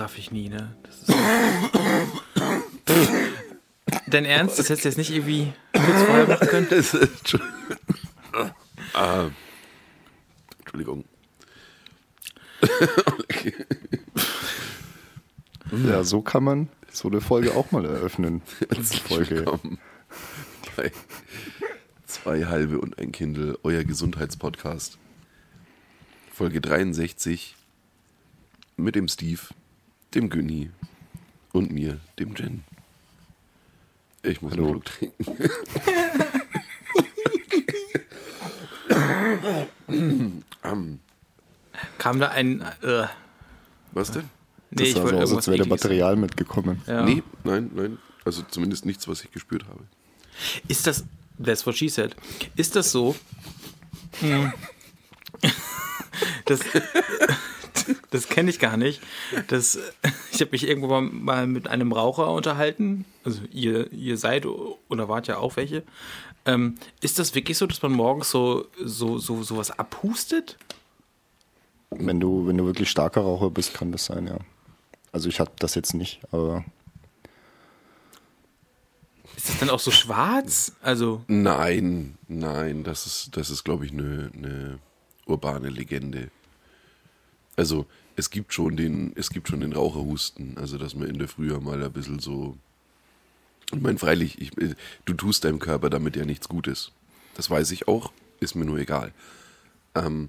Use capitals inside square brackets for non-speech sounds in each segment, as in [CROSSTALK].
das raff ich nie, ne? Das ist Dein Ernst? Das hättest du jetzt nicht irgendwie kurz vorher machen können? [LAUGHS] ah, Entschuldigung. [LAUGHS] Ja, so kann man so eine Folge auch mal eröffnen. Herzlich willkommen bei Zwei halbe und ein Kindle, euer Gesundheitspodcast. Folge 63 mit dem Steve, dem Günni und mir, dem Jen. Ich muss Hallo. einen Schluck trinken. [LAUGHS] Kam da ein. Äh, Was denn? nee, ich das sah wollte so aus, irgendwas als wäre Ekliges Material mitgekommen. Ja. Nee, nein, nein. Also zumindest nichts, was ich gespürt habe. Ist das. That's what she said. Ist das so? Hm. [LAUGHS] Das, [LAUGHS] das kenne ich gar nicht. Das, ich habe mich irgendwann mal mit einem Raucher unterhalten. Also ihr, ihr seid oder wart ja auch welche. Ähm, ist das wirklich so, dass man morgens so, so, so sowas abhustet? Wenn du, wenn du wirklich starker Raucher bist, kann das sein, ja. Also ich hatte das jetzt nicht, aber Ist das dann auch so schwarz? Also, Nein, nein, das ist, das ist glaube ich, eine eine urbane Legende. Also, es gibt schon den, es gibt schon den Raucherhusten, also dass man in der Früh mal ein bisschen so. Ich meine, freilich, ich, du tust deinem Körper damit ja nichts Gutes. Das weiß ich auch, ist mir nur egal. Ähm,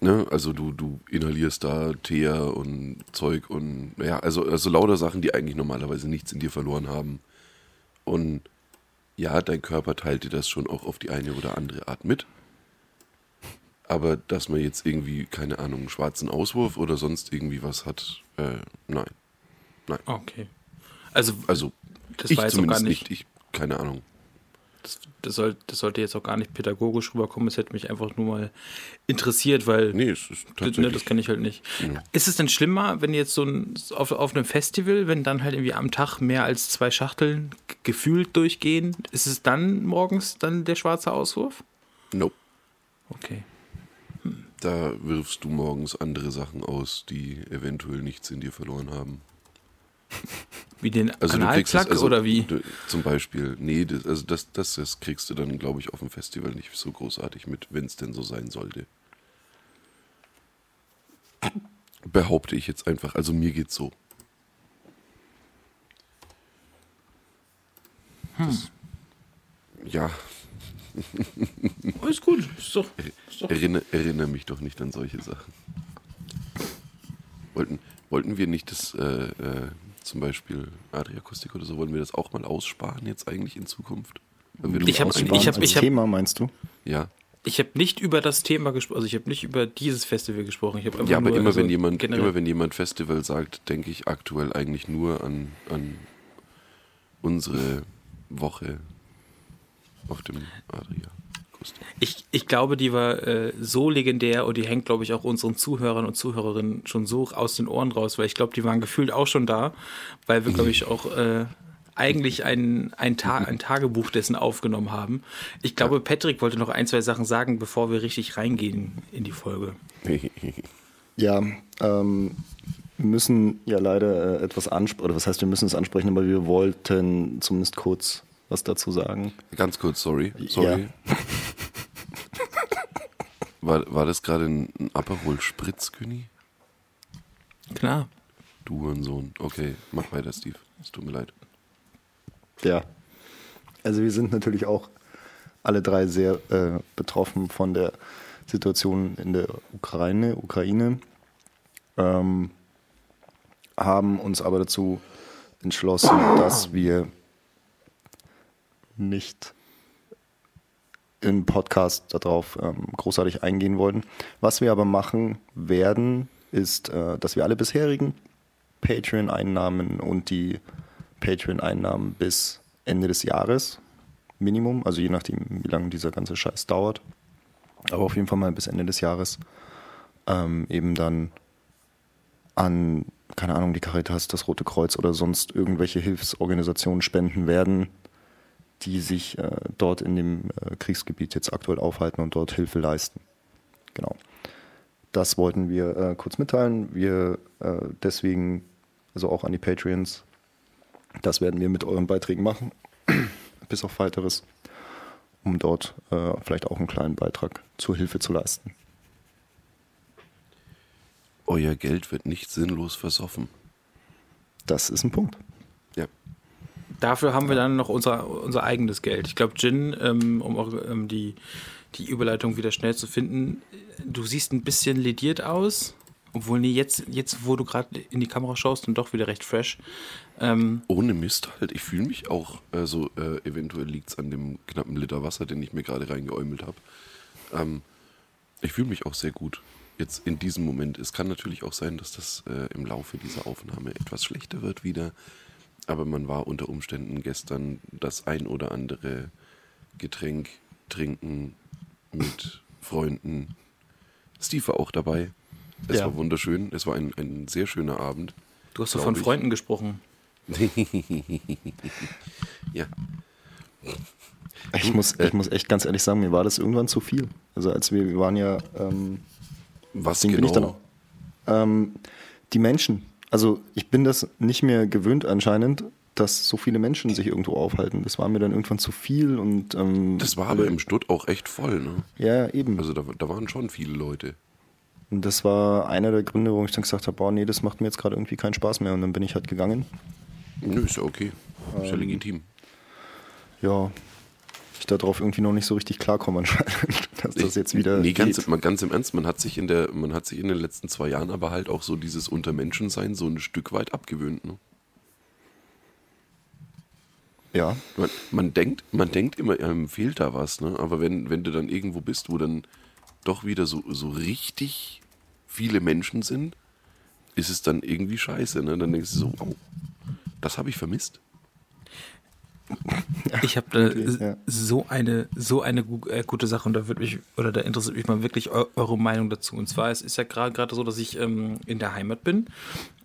ne, also du, du inhalierst da Teer und Zeug und ja, also, also lauter Sachen, die eigentlich normalerweise nichts in dir verloren haben. Und ja, dein Körper teilt dir das schon auch auf die eine oder andere Art mit. Aber dass man jetzt irgendwie, keine Ahnung, einen schwarzen Auswurf oder sonst irgendwie was hat, äh, nein. Nein. okay. Also, Also, das ich war jetzt zumindest nicht. nicht. Ich, keine Ahnung. Das, das, soll, das sollte jetzt auch gar nicht pädagogisch rüberkommen. Es hätte mich einfach nur mal interessiert, weil Nee, es ist das, tatsächlich. ne, das kenne ich halt nicht. Ist es denn schlimmer, wenn jetzt so ein, auf, auf einem Festival, wenn dann halt irgendwie am Tag mehr als zwei Schachteln gefühlt durchgehen, ist es dann morgens dann der schwarze Auswurf? nope. Okay. Da wirfst du morgens andere Sachen aus, die eventuell nichts in dir verloren haben. [LAUGHS] Wie den Also Analplug also, oder wie? Du, zum Beispiel, nee, das, also das, das, das kriegst du dann, glaube ich, auf dem Festival nicht so großartig mit, wenn es denn so sein sollte. Behaupte ich jetzt einfach, also mir geht's so. Das, ja, Alles gut. Ist doch, ist doch erinnere, erinnere mich doch nicht an solche Sachen. Wollten, wollten wir nicht das, äh, äh, zum Beispiel Adriakustik oder so, wollen wir das auch mal aussparen jetzt eigentlich in Zukunft? Ich hab- eigentlich- ich hab- ich hab- Thema meinst du? Ja, Ich habe nicht über das Thema gesprochen, also ich habe nicht über dieses Festival gesprochen. Ja, aber nur, immer, also wenn jemand, generell- immer wenn jemand Festival sagt, denke ich aktuell eigentlich nur an, an unsere Woche auf dem Adria. Ich, ich glaube, die war äh, so legendär und die hängt, glaube ich, auch unseren Zuhörern und Zuhörerinnen schon so aus den Ohren raus, weil ich glaube, die waren gefühlt auch schon da, weil wir, glaube ich, auch äh, eigentlich ein, ein, Ta ein Tagebuch dessen aufgenommen haben. Ich glaube, Patrick wollte noch ein, zwei Sachen sagen, bevor wir richtig reingehen in die Folge. [LAUGHS] Ja, ähm, wir müssen ja leider äh, etwas ansprechen, oder was heißt, wir müssen es ansprechen, aber wir wollten zumindest kurz was dazu sagen. Ganz kurz, sorry. Sorry. [LAUGHS] War, war das gerade ein, ein Aperol Spritz, Günni? Klar. Du Hurensohn. Okay, mach weiter, Steve. Es tut mir leid. Ja. Also wir sind natürlich auch alle drei sehr äh, betroffen von der Situation in der Ukraine, Ukraine. Ähm, haben uns aber dazu entschlossen, dass wir nicht im Podcast darauf ähm, großartig eingehen wollen. Was wir aber machen werden, ist, äh, dass wir alle bisherigen Patreon-Einnahmen und die Patreon-Einnahmen bis Ende des Jahres, Minimum, also je nachdem, wie lange dieser ganze Scheiß dauert, aber auf jeden Fall mal bis Ende des Jahres, ähm, eben dann an, keine Ahnung, die Caritas, das Rote Kreuz oder sonst irgendwelche Hilfsorganisationen spenden werden, die sich äh, dort in dem äh, Kriegsgebiet jetzt aktuell aufhalten und dort Hilfe leisten. Genau. das wollten wir äh, kurz mitteilen. Wir äh, deswegen, also auch an die Patreons, das werden wir mit euren Beiträgen machen, [CLEARS THROAT] bis auf weiteres, um dort äh, vielleicht auch einen kleinen Beitrag zur Hilfe zu leisten. Euer Geld wird nicht sinnlos versoffen. Das ist ein Punkt. Ja. Dafür haben wir dann noch unser, unser eigenes Geld. Ich glaube, Jin, ähm, um auch ähm, die, die Überleitung wieder schnell zu finden, du siehst ein bisschen lediert aus. Obwohl, nee, jetzt, jetzt wo du gerade in die Kamera schaust, dann doch wieder recht fresh. Ähm, Ohne Mist halt, ich fühle mich auch, also äh, eventuell liegt es an dem knappen Liter Wasser, den ich mir gerade reingeäumelt habe. Ähm, ich fühle mich auch sehr gut jetzt in diesem Moment. Es kann natürlich auch sein, dass das äh, im Laufe dieser Aufnahme etwas schlechter wird wieder. Aber man war unter Umständen gestern das ein oder andere Getränk trinken mit Freunden. Steve war auch dabei. Es Ja. war wunderschön. Es war ein, ein sehr schöner Abend. du hast doch von ich. Freunden gesprochen. [LAUGHS] Ja. Ich muss, ich muss echt ganz ehrlich sagen, mir war das irgendwann zu viel. Also als wir, wir waren ja, ähm, Was genau? bin ich dann auch. Ähm, die Menschen. Also ich bin das nicht mehr gewöhnt anscheinend, dass so viele Menschen sich irgendwo aufhalten. Das war mir dann irgendwann zu viel und ähm, Das war aber im Stutt auch echt voll, ne? ja eben. Also da, da waren schon viele Leute. Und das war einer der Gründe, warum ich dann gesagt habe, boah, nee, das macht mir jetzt gerade irgendwie keinen Spaß mehr. Und dann bin ich halt gegangen. Nö, ist ja okay. Ist ja Ähm, legitim. Ja, darauf irgendwie noch nicht so richtig klarkomme anscheinend, [LAUGHS] dass das jetzt wieder Nee, ganz, mal ganz im Ernst, man hat sich in der, man hat sich in den letzten zwei Jahren aber halt auch so dieses Untermenschensein so ein Stück weit abgewöhnt. Ne? Ja, Man, man denkt, man denkt immer, einem fehlt da was, ne? Aber wenn, wenn du dann irgendwo bist, wo dann doch wieder so, so richtig viele Menschen sind, ist es dann irgendwie scheiße, ne? Dann denkst du so, wow, das habe ich vermisst. [LAUGHS] Ich habe äh, Okay, ja. so eine so eine äh, gute Sache und da würde mich oder da interessiert mich mal wirklich eu eure Meinung dazu. Und zwar es ist ja gerade gerade so, dass ich ähm, in der Heimat bin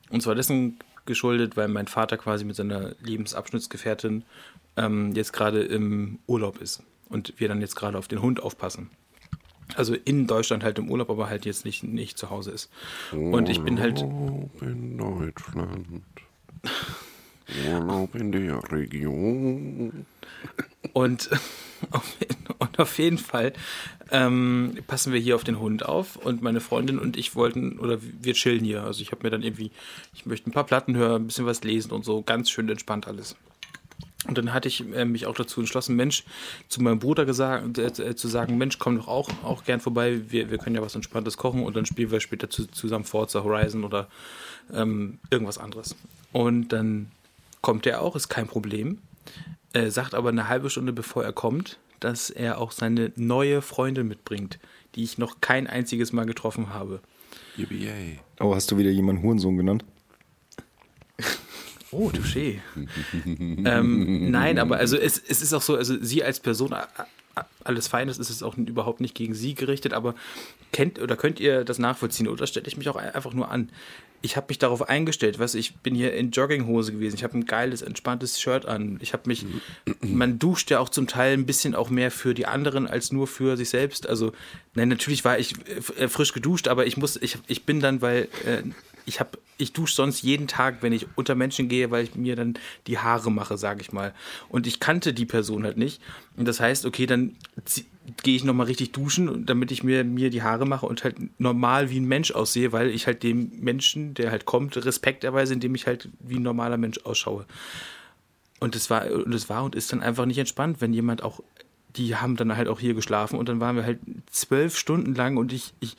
und zwar dessen geschuldet, weil mein Vater quasi mit seiner Lebensabschnittsgefährtin ähm, jetzt gerade im Urlaub ist und wir dann jetzt gerade auf den Hund aufpassen. Also in Deutschland halt im Urlaub, aber halt jetzt nicht, nicht zu Hause ist. Und ich bin halt Urlaub in Deutschland. [LAUGHS] Urlaub in der Region. Und [LAUGHS] und auf jeden Fall ähm, passen wir hier auf den Hund auf und meine Freundin und ich wollten, oder wir chillen hier. Also ich habe mir dann irgendwie, ich möchte ein paar Platten hören, ein bisschen was lesen und so, ganz schön entspannt alles. Und dann hatte ich äh, mich auch dazu entschlossen, Mensch, zu meinem Bruder gesagt, äh, äh, zu sagen, Mensch, komm doch auch, auch gern vorbei, wir, wir können ja was Entspanntes kochen und dann spielen wir später zu, zusammen Forza Horizon oder ähm, irgendwas anderes. Und dann kommt er auch, ist kein Problem, äh, sagt aber eine halbe Stunde bevor er kommt, dass er auch seine neue Freundin mitbringt, die ich noch kein einziges Mal getroffen habe. Yay. oh, hast du wieder jemanden Hurensohn genannt? [LAUGHS] Oh, touché. ähm, nein, aber also es, es ist auch so, also sie als Person, alles Feines ist es auch überhaupt nicht gegen sie gerichtet, aber kennt oder könnt ihr das nachvollziehen oder stelle ich mich auch einfach nur an? Ich habe mich darauf eingestellt, was ich bin hier in Jogginghose gewesen. Ich habe ein geiles, entspanntes Shirt an. Ich habe mich, man duscht ja auch zum Teil ein bisschen auch mehr für die anderen als nur für sich selbst. Also, nein, natürlich war ich äh, frisch geduscht, aber ich muss, ich, ich bin dann, weil äh, ich habe, ich dusche sonst jeden Tag, wenn ich unter Menschen gehe, weil ich mir dann die Haare mache, sage ich mal. Und ich kannte die Person halt nicht. Und das heißt, okay, dann gehe ich nochmal richtig duschen, damit ich mir, mir die Haare mache und halt normal wie ein Mensch aussehe, weil ich halt dem Menschen, der halt kommt, Respekt erweise, indem ich halt wie ein normaler Mensch ausschaue. Und es war, und es war und ist dann einfach nicht entspannt, wenn jemand auch, die haben dann halt auch hier geschlafen und dann waren wir halt zwölf Stunden lang und ich, ich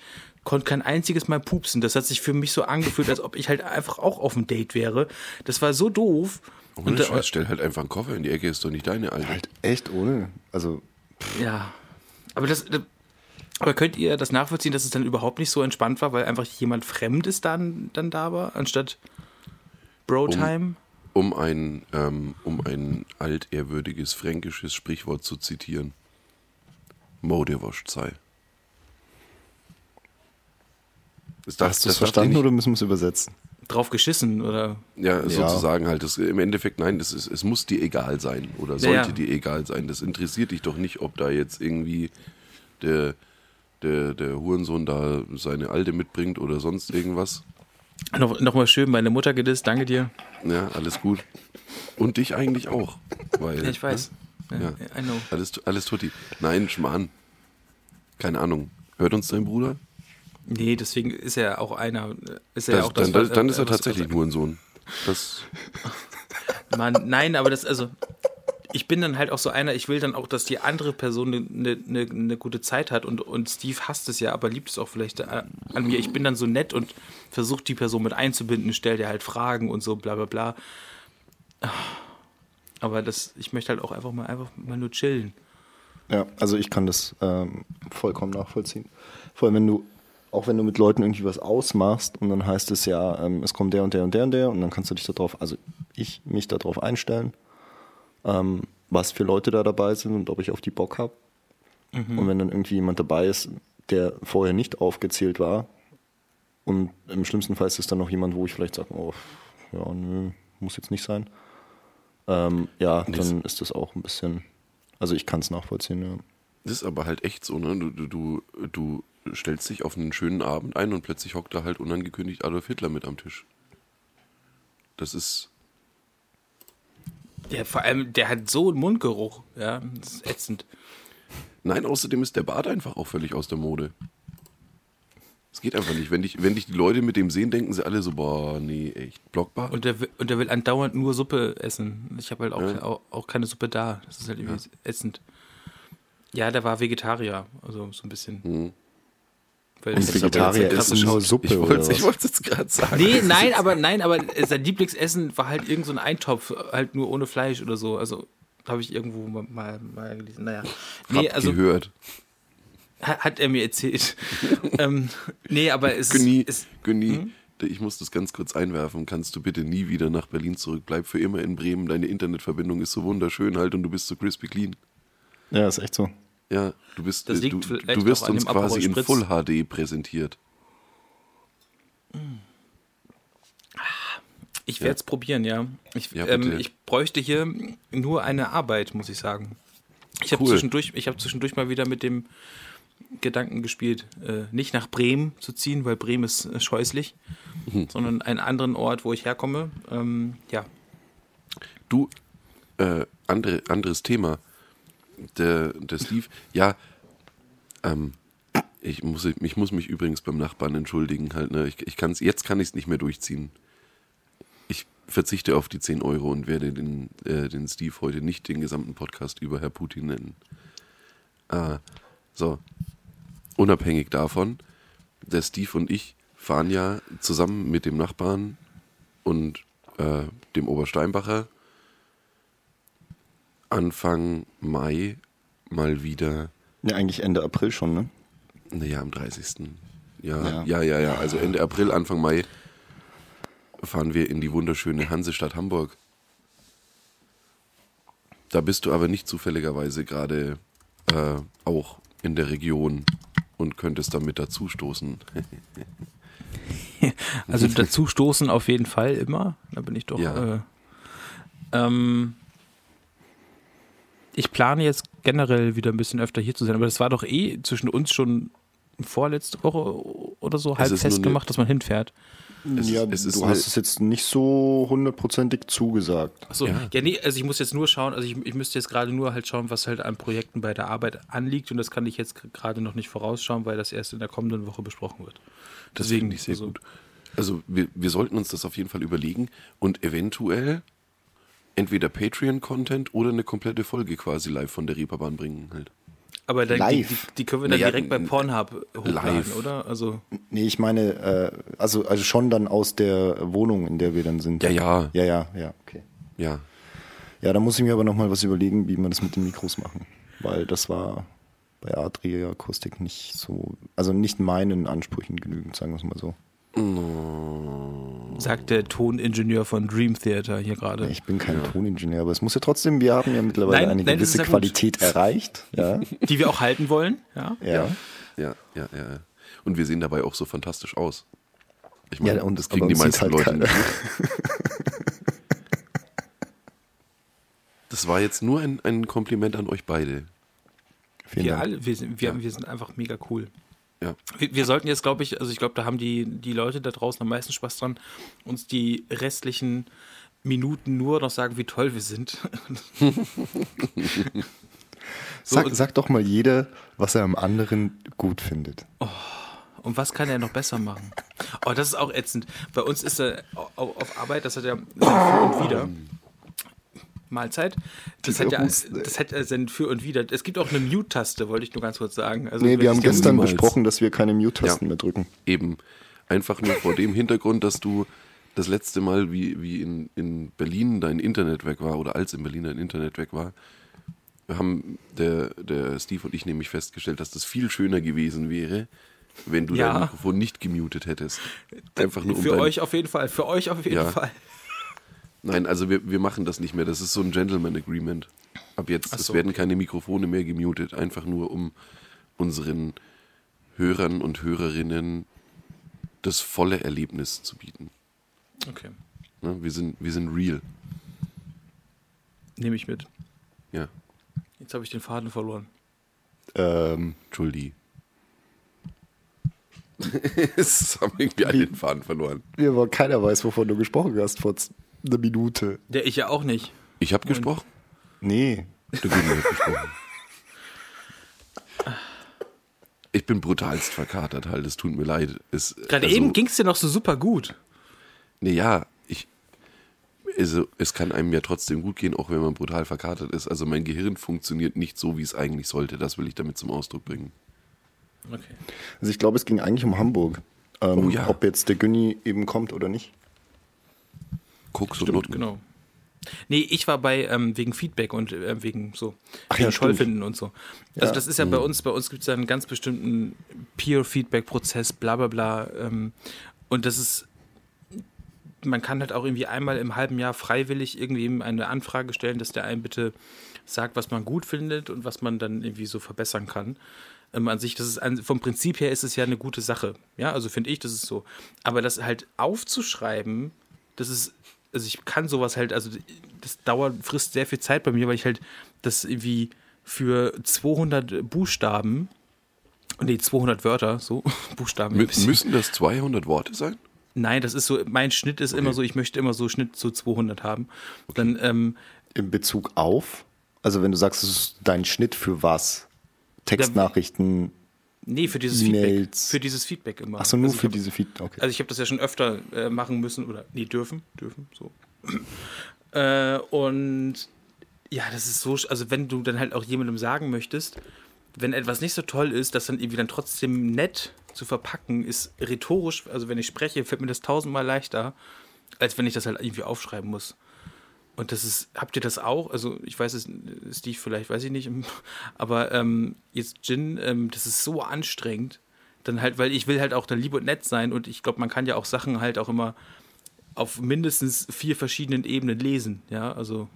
konnte kein einziges Mal pupsen. Das hat sich für mich so angefühlt, als ob ich halt einfach auch auf dem Date wäre. Das war so doof. Ohne Und, Scheiß, stell halt einfach einen Koffer in die Ecke, ist doch nicht deine, Alter. Halt echt ohne. Also, Ja. Aber das. Aber könnt ihr das nachvollziehen, dass es dann überhaupt nicht so entspannt war, weil einfach jemand Fremdes dann, dann da war, anstatt Bro-Time? Um ein, ähm, um ein altehrwürdiges fränkisches Sprichwort zu zitieren. Mode wascht sei. Das darf- hast du das es verstanden nicht- oder müssen wir es übersetzen? Drauf geschissen oder. Ja, Ja. sozusagen halt. Das, Im Endeffekt, nein, das ist, es muss dir egal sein oder Ja, sollte ja. dir egal sein. Das interessiert dich doch nicht, ob da jetzt irgendwie der, der, der Hurensohn da seine Alte mitbringt oder sonst irgendwas. Noch, noch mal schön meine Mutter gedisst, danke dir. Ja, alles gut. Und dich eigentlich auch. Weil, Ja, ich weiß. Ja, Ja. I know. Alles, alles tutti. Nein, Schmarrn. Keine Ahnung. Hört uns dein Bruder? Nee, deswegen ist er auch einer. Ist er Das, auch das, dann, was- dann, dann ist er tatsächlich nur ein Sohn. Das, [LAUGHS] Mann, nein, aber das, also, ich bin dann halt auch so einer, ich will dann auch, dass die andere Person eine ne, ne, ne gute Zeit hat und, und Steve hasst es ja, aber liebt es auch vielleicht äh, an mir. Ich bin dann so nett und versuche die Person mit einzubinden, stell dir halt Fragen und so, bla bla bla. Aber das, ich möchte halt auch einfach mal einfach mal nur chillen. Ja, also ich kann das ähm, vollkommen nachvollziehen. Vor allem, wenn du, auch wenn du mit Leuten irgendwie was ausmachst und dann heißt es ja, ähm, es kommt der und der und der und der und dann kannst du dich darauf, also ich mich darauf einstellen, ähm, was für Leute da dabei sind und ob ich auf die Bock habe. Und wenn dann irgendwie jemand dabei ist, der vorher nicht aufgezählt war und im schlimmsten Fall ist es dann noch jemand, wo ich vielleicht sage, oh, ja, nö, muss jetzt nicht sein. Ähm, ja, dann ist das auch ein bisschen, also ich kann es nachvollziehen, ja. das ist aber halt echt so, ne? Du, du, du, du stellst dich auf einen schönen Abend ein und plötzlich hockt da halt unangekündigt Adolf Hitler mit am Tisch. Das ist. Ja, vor allem, der hat so einen Mundgeruch, ja, das ist ätzend. Nein, außerdem ist der Bart einfach auch völlig aus der Mode. Es geht einfach nicht. Wenn dich, wenn dich die Leute mit dem sehen, denken sie alle so, boah, nee, echt, Blockbart. Und der, will- und der will andauernd nur Suppe essen. Ich habe halt auch, Ja. auch, auch keine Suppe da. Das ist halt irgendwie ätzend. Ja, der war Vegetarier, also so ein bisschen. Hm. Weil Und ist Vegetarier essen nur Suppe ich wollte was? ich wollte es jetzt gerade sagen. Nee, nein, aber nein, aber sein Lieblingsessen war halt irgend so ein Eintopf, halt nur ohne Fleisch oder so. Also habe ich irgendwo mal, mal, gelesen. Naja. Nee, Hab also gehört. ha- hat er mir erzählt. [LAUGHS] ähm, nee, aber es Günni, ist. Günni, ich muss das ganz kurz einwerfen. Kannst du bitte nie wieder nach Berlin zurück? Bleib für immer in Bremen. Deine Internetverbindung ist so wunderschön halt und du bist so crispy clean. Ja, ist echt so. Ja, du bist, Das äh, liegt du, du wirst uns quasi in. Full HD präsentiert. Ich werde es probieren, ja. Ich, Ja, ähm, ich bräuchte hier nur eine Arbeit, muss ich sagen. Ich habe Cool. zwischendurch, ich habe zwischendurch mal wieder mit dem Gedanken gespielt, äh, nicht nach Bremen zu ziehen, weil Bremen ist äh, scheußlich, Mhm. sondern einen anderen Ort, wo ich herkomme. Ähm, ja, Du, äh, andere, anderes Thema. Der, der Steve, ja, ähm, ich muss, ich muss mich übrigens beim Nachbarn entschuldigen halt, ne? Ich, ich kann's, jetzt kann ich es nicht mehr durchziehen. Ich verzichte auf die 10 Euro und werde den, äh, den Steve heute nicht den gesamten Podcast über Herr Putin nennen. Ah, so. Unabhängig davon, der Steve und ich fahren ja zusammen mit dem Nachbarn und äh, dem Obersteinbacher Anfang Mai mal wieder, Ja, eigentlich Ende April schon, ne? naja, am 30. Ja, Ja. ja, ja, ja, also Ende April, Anfang Mai fahren wir in die wunderschöne Hansestadt Hamburg. Da bist du aber nicht zufälligerweise gerade äh, auch in der Region und könntest damit dazustoßen. [LAUGHS] also dazu stoßen auf jeden Fall immer. Da bin ich doch. Ja. Äh, ähm, ich plane jetzt generell wieder ein bisschen öfter hier zu sein, aber das war doch eh zwischen uns schon vorletzte Woche oder so halb festgemacht, dass man hinfährt. Es ja, ist- es ist du hast es jetzt nicht so hundertprozentig zugesagt. Achso, Ja. ja. nee, also ich muss jetzt nur schauen, also ich, ich müsste jetzt gerade nur halt schauen, was halt an Projekten bei der Arbeit anliegt und das kann ich jetzt gerade noch nicht vorausschauen, weil das erst in der kommenden Woche besprochen wird. Das Deswegen, finde ich sehr also- gut. Also wir, wir sollten uns das auf jeden Fall überlegen und eventuell entweder Patreon-Content oder eine komplette Folge quasi live von der Reeperbahn bringen halt. Aber dann, die, Live. die, die können wir dann Naja, direkt bei Pornhub hochladen, live. oder? Also Nee, ich meine, äh, also, also schon dann aus der Wohnung, in der wir dann sind. Ja, ja. Ja, ja, ja, okay. Ja, Ja, da muss ich mir aber nochmal was überlegen, wie wir das mit den Mikros machen. Weil das war bei Adria Akustik nicht so, also nicht meinen Ansprüchen genügend, sagen wir es mal so. Sagt der Toningenieur von Dream Theater hier gerade. Ich bin kein Toningenieur, aber es muss ja trotzdem, wir haben ja mittlerweile Nein, eine nein, gewisse ja gut. Qualität erreicht. Ja, [LAUGHS] Die wir auch halten wollen, ja. ja. ja, ja, ja, ja. Und wir sehen dabei auch so fantastisch aus. Ich meine, Ja, und- das kriegen die meisten halt Leute nicht. [LAUGHS] Das war jetzt nur ein, ein Kompliment an euch beide. Vielen Wir Dank. alle, wir sind, wir, wir sind einfach mega cool. Ja. Wir, wir sollten jetzt, glaube ich, also ich glaube, da haben die, die Leute da draußen am meisten Spaß dran, uns die restlichen Minuten nur noch sagen, wie toll wir sind. [LAUGHS] So, Sag, sag doch mal jeder, was er am anderen gut findet. Und was kann er noch besser machen? Oh, das ist auch ätzend. Bei uns ist er au- auf Arbeit, das hat er Für und Wider. Mahlzeit. Das hat ja, das hat ja sein Für und Wider. Es gibt auch eine Mute-Taste, wollte ich nur ganz kurz sagen. Also, Nee, wir haben gestern niemals. besprochen, dass wir keine Mute-Tasten Ja. mehr drücken. Eben einfach nur vor dem Hintergrund, dass du das letzte Mal, wie, wie in, in Berlin dein Internet weg war oder als in Berlin dein Internet weg war, haben der, der Steve und ich nämlich festgestellt, dass das viel schöner gewesen wäre, wenn du Ja. dein Mikrofon nicht gemutet hättest. Einfach nur um Für dein, euch auf jeden Fall. Für euch auf jeden Ja. Fall. Nein, also wir, wir machen das nicht mehr. Das ist so ein Gentleman Agreement. Ab jetzt, Ach es so, werden okay. keine Mikrofone mehr gemutet, einfach nur um unseren Hörern und Hörerinnen das volle Erlebnis zu bieten. Okay. Ne? Wir, sind, wir sind real. Nehme ich mit. Ja, Jetzt habe ich den Faden verloren. Ähm, Entschuldi. [LAUGHS] es haben irgendwie alle den Faden verloren. ja, aber keiner weiß, wovon du gesprochen hast vor einer Minute. Ja, ich ja auch nicht. Ich habe gesprochen. Nee. Der Günther hat gesprochen. Ich bin brutalst verkatert halt, es tut mir leid. Es, Gerade also- eben ging es dir noch so super gut. Nee, ja, ich. Also, es kann einem ja trotzdem gut gehen, auch wenn man brutal verkatert ist. Also, mein Gehirn funktioniert nicht so, wie es eigentlich sollte. Das will ich damit zum Ausdruck bringen. Okay. Also ich glaube, es ging eigentlich um Hamburg. Ähm, Oh ja. Ob jetzt der Günni eben kommt oder nicht. Koks und Stimmt, Noten. genau. Nee, ich war bei ähm, wegen Feedback und äh, wegen so Ach ja, toll finden und so. Also Ja. das ist ja bei uns, bei uns gibt es ja einen ganz bestimmten Peer-Feedback-Prozess, bla bla bla. Ähm, und das ist, man kann halt auch irgendwie einmal im halben Jahr freiwillig irgendwie eine Anfrage stellen, dass der einem bitte sagt, was man gut findet und was man dann irgendwie so verbessern kann. Ähm, an sich, das ist an, vom Prinzip her ist es ja eine gute Sache. Ja, also finde ich, das ist so. Aber das halt aufzuschreiben, das ist, also ich kann sowas halt, also das dauert, frisst sehr viel Zeit bei mir, weil ich halt das irgendwie für 200 Buchstaben, nee, 200 Wörter, so, [LAUGHS] Buchstaben. Mü müssen das 200 Worte sein? Nein, das ist so, mein Schnitt ist immer so, ich möchte immer so Schnitt zu 200 haben. Dann, ähm, In Bezug auf? Also wenn du sagst, es ist dein Schnitt für was? Textnachrichten. Nee, für dieses. Feedback. Für dieses Feedback immer. Achso, nur Also für hab- diese Feed. Okay. Also ich habe das ja schon öfter äh, machen müssen oder nee, dürfen, dürfen, so. [CLEARS THROAT] äh, und ja, das ist so, also wenn du dann halt auch jemandem sagen möchtest, wenn etwas nicht so toll ist, das dann irgendwie dann trotzdem nett zu verpacken, ist rhetorisch, also wenn ich spreche, fällt mir das tausendmal leichter, als wenn ich das halt irgendwie aufschreiben muss. Und das ist, habt ihr das auch? Also ich weiß es, Steve vielleicht, weiß ich nicht, [LAUGHS] aber ähm, jetzt Gin, ähm, das ist so anstrengend, dann halt, weil ich will halt auch dann lieb und nett sein und ich glaube, man kann ja auch Sachen halt auch immer auf mindestens vier verschiedenen Ebenen lesen, ja, also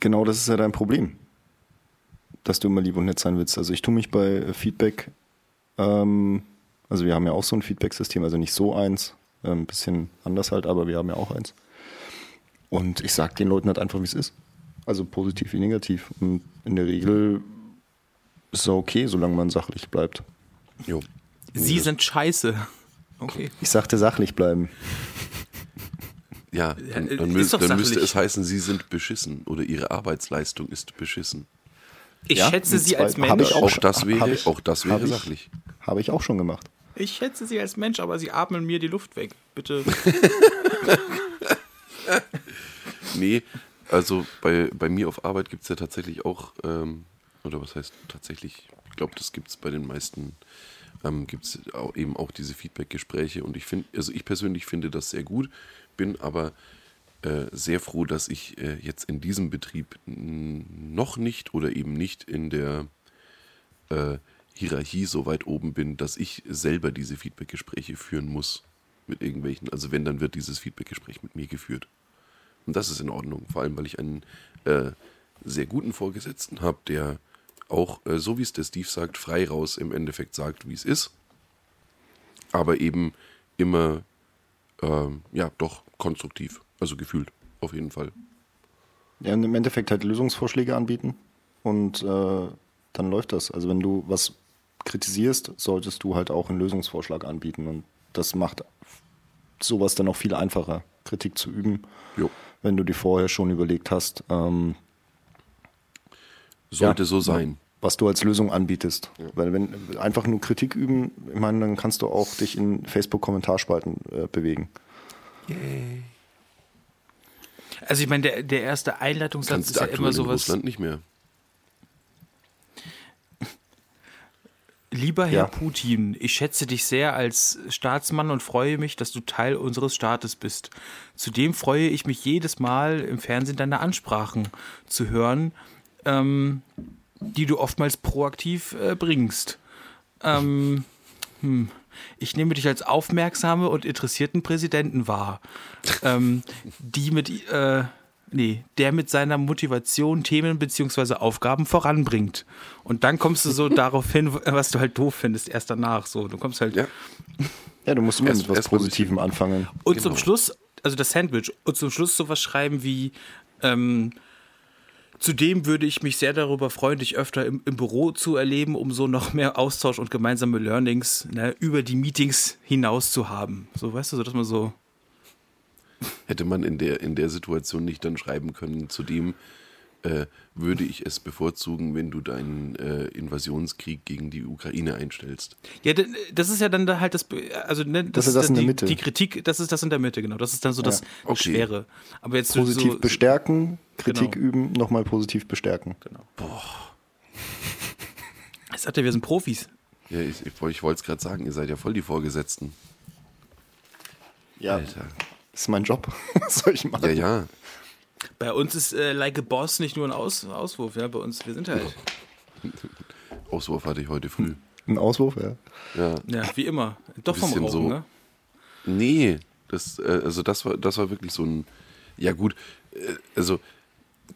Genau das ist ja dein Problem. Dass du immer lieb und nett sein willst. Also ich tue mich bei Feedback, ähm, also wir haben ja auch so ein Feedback-System, also nicht so eins, ein bisschen anders halt, aber wir haben ja auch eins. Und ich sage den Leuten halt einfach, wie es ist. Also positiv wie negativ. Und in der Regel ist es okay, solange man sachlich bleibt. Jo. sie sind scheiße. Okay. Ich sagte sachlich bleiben. Ja, dann, dann, mü dann müsste es heißen, sie sind beschissen oder ihre Arbeitsleistung ist beschissen. Ich Ja, schätze sie als hab Mensch. ich auch, auch schon- das hab wäre, ich- auch das hab wäre ich- sachlich. Habe ich auch schon gemacht. Ich schätze sie als Mensch, aber sie atmen mir die Luft weg. Bitte. [LAUGHS] [LAUGHS] Nee, also bei, bei mir auf Arbeit gibt es ja tatsächlich auch, ähm, oder was heißt tatsächlich, ich glaube, das gibt es bei den meisten, ähm, gibt es eben auch diese Feedback-Gespräche und ich finde, also ich persönlich finde das sehr gut, bin aber äh, sehr froh, dass ich äh, jetzt in diesem Betrieb noch nicht oder eben nicht in der äh, Hierarchie so weit oben bin, dass ich selber diese Feedback-Gespräche führen muss mit irgendwelchen. Also wenn, dann wird dieses Feedback-Gespräch mit mir geführt. Und das ist in Ordnung, vor allem weil ich einen äh, sehr guten Vorgesetzten habe, der auch, äh, so wie es der Steve sagt, frei raus im Endeffekt sagt, wie es ist. Aber eben immer, ähm, ja, doch konstruktiv. Also gefühlt, auf jeden Fall. Ja, und im Endeffekt halt Lösungsvorschläge anbieten und äh, dann läuft das. Also wenn du was kritisierst, solltest du halt auch einen Lösungsvorschlag anbieten. Und das macht sowas dann auch viel einfacher, Kritik zu üben, Jo. Wenn du dir vorher schon überlegt hast, ähm, Sollte Ja. so sein. was du als Lösung anbietest. Weil wenn einfach nur Kritik üben, ich meine, dann kannst du auch dich in Facebook-Kommentarspalten äh, bewegen. Also ich meine, der, der erste Einleitungssatz Kannst ist ja immer in sowas. Russland nicht mehr. Lieber Herr Ja. Putin, ich schätze dich sehr als Staatsmann und freue mich, dass du Teil unseres Staates bist. Zudem freue ich mich jedes Mal im Fernsehen deine Ansprachen zu hören, ähm, die du oftmals proaktiv äh, bringst. Ähm, hm. Ich nehme dich als aufmerksame und interessierten Präsidenten wahr, ähm, die mit, äh, nee, der mit seiner Motivation Themen bzw. Aufgaben voranbringt. Und dann kommst du so [LAUGHS] darauf hin, was du halt doof findest, erst danach. So, du kommst halt. Ja. Ja, du musst immer Erst- mit was erst positiv. Positivem anfangen. Und zum Genau. Schluss, also das Sandwich, und zum Schluss sowas schreiben wie, ähm, zudem würde ich mich sehr darüber freuen, dich öfter im, im Büro zu erleben, um so noch mehr Austausch und gemeinsame Learnings ne, über die Meetings hinaus zu haben. So, weißt du, so dass man so. Hätte man in der, in der Situation nicht dann schreiben können, zudem äh, würde ich es bevorzugen, wenn du deinen äh, Invasionskrieg gegen die Ukraine einstellst. Ja, das ist ja dann da halt das, also ne, Das ist das in die, der Mitte. die Kritik, das ist das in der Mitte, genau. Das ist dann so das okay. Schwere. Aber jetzt Positiv so, bestärken, Kritik Genau. üben, nochmal positiv bestärken. Genau. Ich sagte, wir sind Profis. Ja, ich, ich, ich wollte es gerade sagen, ihr seid ja voll die Vorgesetzten. Ja, Alter. Das ist mein Job. Was [LAUGHS] soll ich machen? Ja, ja. Bei uns ist äh, Like a Boss nicht nur ein Aus, Auswurf, ja. Bei uns, wir sind halt. Auswurf hatte ich heute früh. Ein Auswurf, ja. Ja. Ja, wie immer. Doch vom Rauchen, so. ne? Nee, das, äh, also das war, das war wirklich so ein, ja gut, äh, also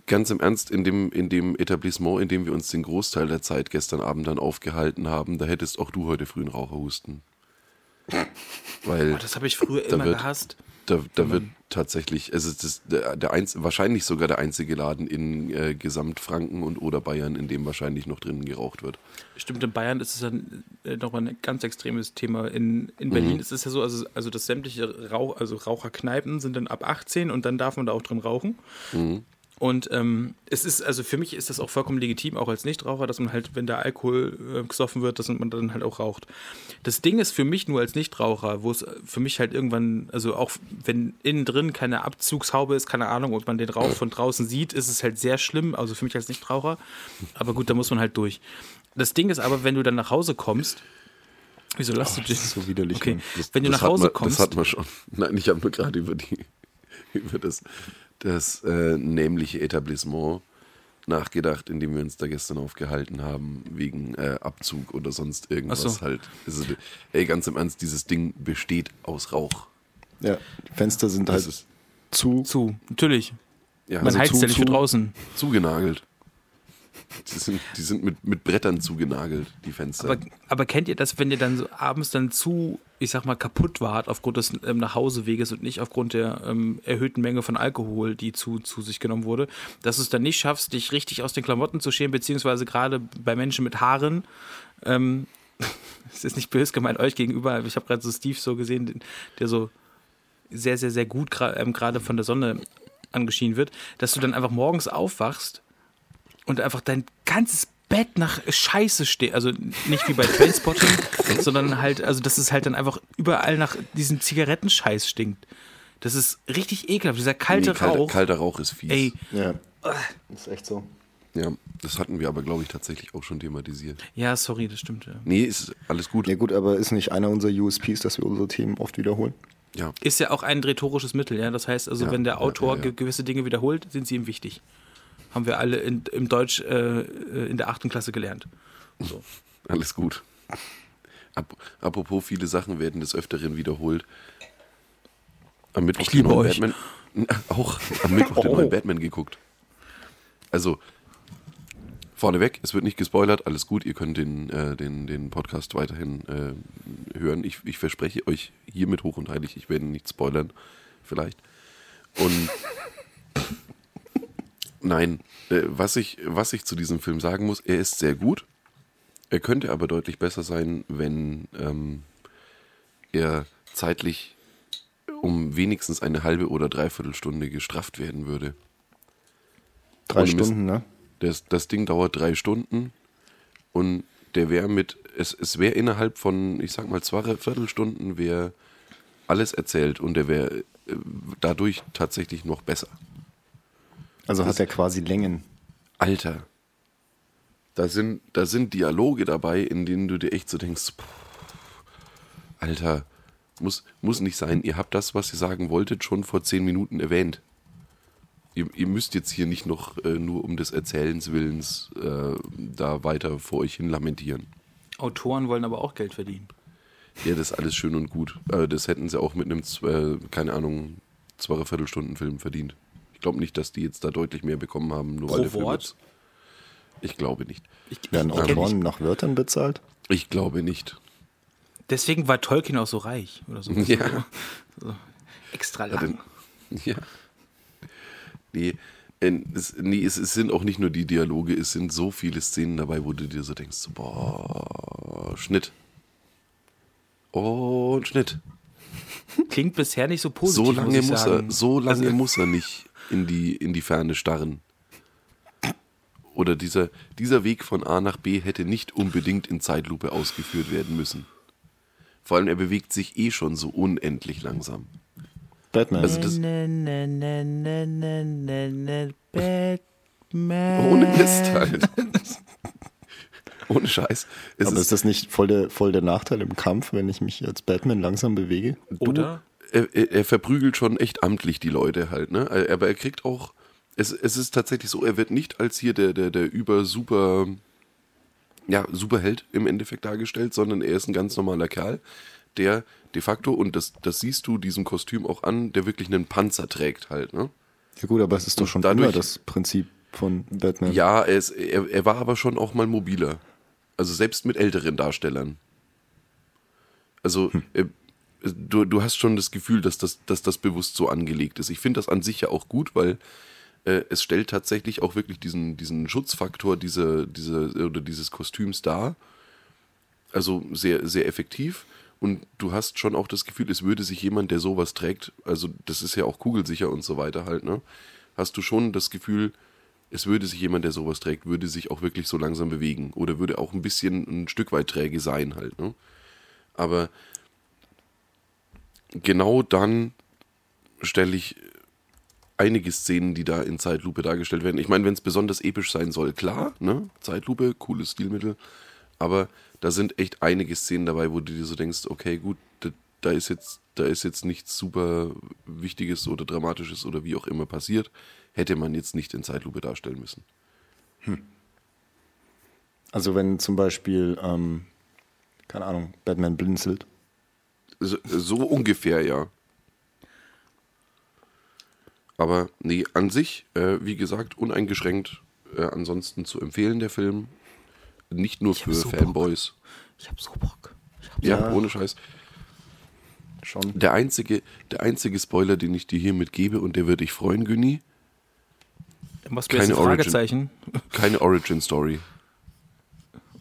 ganz im Ernst, in dem, in dem Etablissement, in dem wir uns den Großteil der Zeit gestern Abend dann aufgehalten haben, da hättest auch du heute früh einen Raucherhusten. [LAUGHS] Weil Oh, das habe ich früher immer wird- gehasst. Da, da wird tatsächlich, es ist das, der, der einz, wahrscheinlich sogar der einzige Laden in äh, Gesamtfranken und oder Bayern, in dem wahrscheinlich noch drinnen geraucht wird. Stimmt, in Bayern ist es dann äh, nochmal ein ganz extremes Thema. In, in Berlin Mhm. ist es ja so, also, also dass sämtliche Rauch, also Raucherkneipen sind dann ab 18 und dann darf man da auch drin rauchen. Mhm. Und ähm, es ist, also für mich ist das auch vollkommen legitim, auch als Nichtraucher, dass man halt, wenn der Alkohol äh, gesoffen wird, dass man dann halt auch raucht. Das Ding ist für mich nur als Nichtraucher, wo es für mich halt irgendwann, also auch wenn innen drin keine Abzugshaube ist, keine Ahnung, und man den Rauch von draußen sieht, ist es halt sehr schlimm, also für mich als Nichtraucher. Aber gut, da muss man halt durch. Das Ding ist aber, wenn du dann nach Hause kommst, wieso lasst du dich? Das ist so widerlich. Okay, Mann. wenn du Das nach Hause man, kommst, Das hatten wir schon. Nein, ich habe nur gerade über, die, [LAUGHS] über das, das äh, nämliche Etablissement nachgedacht, in dem wir uns da gestern aufgehalten haben, wegen äh, Abzug oder sonst irgendwas so. halt. Also, ey, ganz im Ernst, dieses Ding besteht aus Rauch. Ja, die Fenster sind Das halt ist zu. zu, natürlich. ja, Man also heizt zu- ja nicht für zu- draußen. zugenagelt. Die sind, die sind mit, mit Brettern zugenagelt, die Fenster. Aber, aber kennt ihr das, wenn ihr dann so abends dann zu, ich sag mal, kaputt wart aufgrund des ähm, Nachhauseweges und nicht aufgrund der ähm, erhöhten Menge von Alkohol, die zu, zu sich genommen wurde, dass du es dann nicht schaffst, dich richtig aus den Klamotten zu schämen, beziehungsweise gerade bei Menschen mit Haaren, ähm, [LAUGHS] es ist nicht böse gemeint euch gegenüber, ich habe gerade so Steve so gesehen, der so sehr, sehr, sehr gut ähm, gerade von der Sonne angeschienen wird, dass du dann einfach morgens aufwachst und einfach dein ganzes Bett nach Scheiße steht. Also nicht wie bei Trainspotting, [LAUGHS] sondern halt, also dass es halt dann einfach überall nach diesem Zigarettenscheiß stinkt. Das ist richtig ekelhaft. Dieser kalte Nee, kalter, Rauch. kalter Rauch ist fies. Ey, Ja, das ist echt so. Ja, das hatten wir aber, glaube ich, tatsächlich auch schon thematisiert. ja, sorry, das stimmt. Ja. Nee, ist alles gut. Ja gut, aber ist nicht einer unserer USPs, dass wir unsere Themen oft wiederholen? Ja, Ist ja auch ein rhetorisches Mittel, ja. Das heißt also, Ja, wenn der Autor ja, ja. ge- gewisse Dinge wiederholt, sind sie ihm wichtig. Haben wir alle in, im Deutsch äh, äh, in der achten Klasse gelernt. So. [LAUGHS] alles gut. Ap apropos, viele Sachen werden des Öfteren wiederholt. Am Mittwoch Ich liebe den euch. Batman. [LAUGHS] Auch am Mittwoch den Oh. neuen Batman geguckt. Also, vorneweg, es wird nicht gespoilert, alles gut, ihr könnt den, äh, den, den Podcast weiterhin äh, hören. Ich, ich verspreche euch hiermit hoch und heilig, ich werde ihn nicht spoilern, vielleicht. Und nein, äh, was, ich, was ich zu diesem Film sagen muss, er ist sehr gut. Er könnte aber deutlich besser sein, wenn ähm, er zeitlich um wenigstens eine halbe oder dreiviertel Stunde gestrafft werden würde. Drei Mist. Stunden, ne? Das, das Ding dauert drei Stunden und der wäre mit, es, es wäre innerhalb von, ich sag mal, zwei Viertelstunden wäre alles erzählt und der wäre äh, dadurch tatsächlich noch besser. Also hat er quasi Längen. Alter, da sind, da sind Dialoge dabei, in denen du dir echt so denkst, pff, Alter, muss, muss nicht sein. Ihr habt das, was ihr sagen wolltet, schon vor zehn Minuten erwähnt. Ihr, ihr müsst jetzt hier nicht noch äh, nur um des Erzählens Willens äh, da weiter vor euch hin lamentieren. Autoren wollen aber auch Geld verdienen. Ja, das ist alles schön und gut. Äh, das hätten sie auch mit einem, äh, keine Ahnung, Viertelstunden-Film verdient. Ich glaube nicht, dass die jetzt da deutlich mehr bekommen haben. Nur Pro weil Wort? Ich glaube nicht. Ich, Werden ich, kenn Autoren nach Wörtern bezahlt? Ich glaube nicht. Deswegen war Tolkien auch so reich oder so. Ja. So, extra Ja, lang. denn- Ja. Nee, es, nee es, es sind auch nicht nur die Dialoge, es sind so viele Szenen dabei, wo du dir so denkst, so, boah, Schnitt. Und Schnitt. Klingt bisher nicht so positiv. So lange, muss, er, so lange Also- muss er nicht in die, in die Ferne starren. Oder dieser, dieser Weg von A nach B hätte nicht unbedingt in Zeitlupe ausgeführt werden müssen. Vor allem, er bewegt sich eh schon so unendlich langsam. Batman. Also das- Batman. Ohne Mist halt. Ohne Scheiß. Es Aber ist das nicht voll der, voll der Nachteil im Kampf, wenn ich mich als Batman langsam bewege? Oder? Er, er, er verprügelt schon echt amtlich die Leute halt, ne? Aber er kriegt auch, es, es ist tatsächlich so, er wird nicht als hier der, der, der über super, ja, Superheld im Endeffekt dargestellt, sondern er ist ein ganz normaler Kerl, der de facto, und das, das siehst du diesem Kostüm auch an, der wirklich einen Panzer trägt halt, ne? Ja gut, aber es ist doch schon dadurch- immer das Prinzip von Batman. Ja, er, ist, er, er war aber schon auch mal mobiler. Also selbst mit älteren Darstellern. Also äh, du, du hast schon das Gefühl, dass das, dass das bewusst so angelegt ist. Ich finde das an sich ja auch gut, weil äh, es stellt tatsächlich auch wirklich diesen, diesen Schutzfaktor dieser, dieser, oder dieses Kostüms dar. Also sehr, sehr effektiv. Und du hast schon auch das Gefühl, es würde sich jemand, der sowas trägt, also das ist ja auch kugelsicher und so weiter halt, ne? Hast du schon das Gefühl, es würde sich jemand, der sowas trägt, würde sich auch wirklich so langsam bewegen oder würde auch ein bisschen ein Stück weit träge sein halt. Ne? Aber genau dann stelle ich einige Szenen, die da in Zeitlupe dargestellt werden. Ich meine, wenn es besonders episch sein soll, klar, ne? Zeitlupe, cooles Stilmittel. Aber da sind echt einige Szenen dabei, wo du dir so denkst, okay, gut, da, da ist jetzt, da ist jetzt nichts super Wichtiges oder Dramatisches oder wie auch immer passiert. Hätte man jetzt nicht in Zeitlupe darstellen müssen. Also wenn zum Beispiel, ähm, keine Ahnung, Batman blinzelt. So, so ungefähr, ja. Aber nee, an sich, äh, wie gesagt, uneingeschränkt äh, ansonsten zu empfehlen, der Film. Nicht nur Ich für so Bock. Fanboys. Ich hab so Bock. Ich hab Ja, Ja. ohne Scheiß. Schon. Der einzige, der einzige Spoiler, den ich dir hiermit gebe, und der wird dich freuen, Günni, Was Keine ein Origin. Fragezeichen? keine Origin-Story.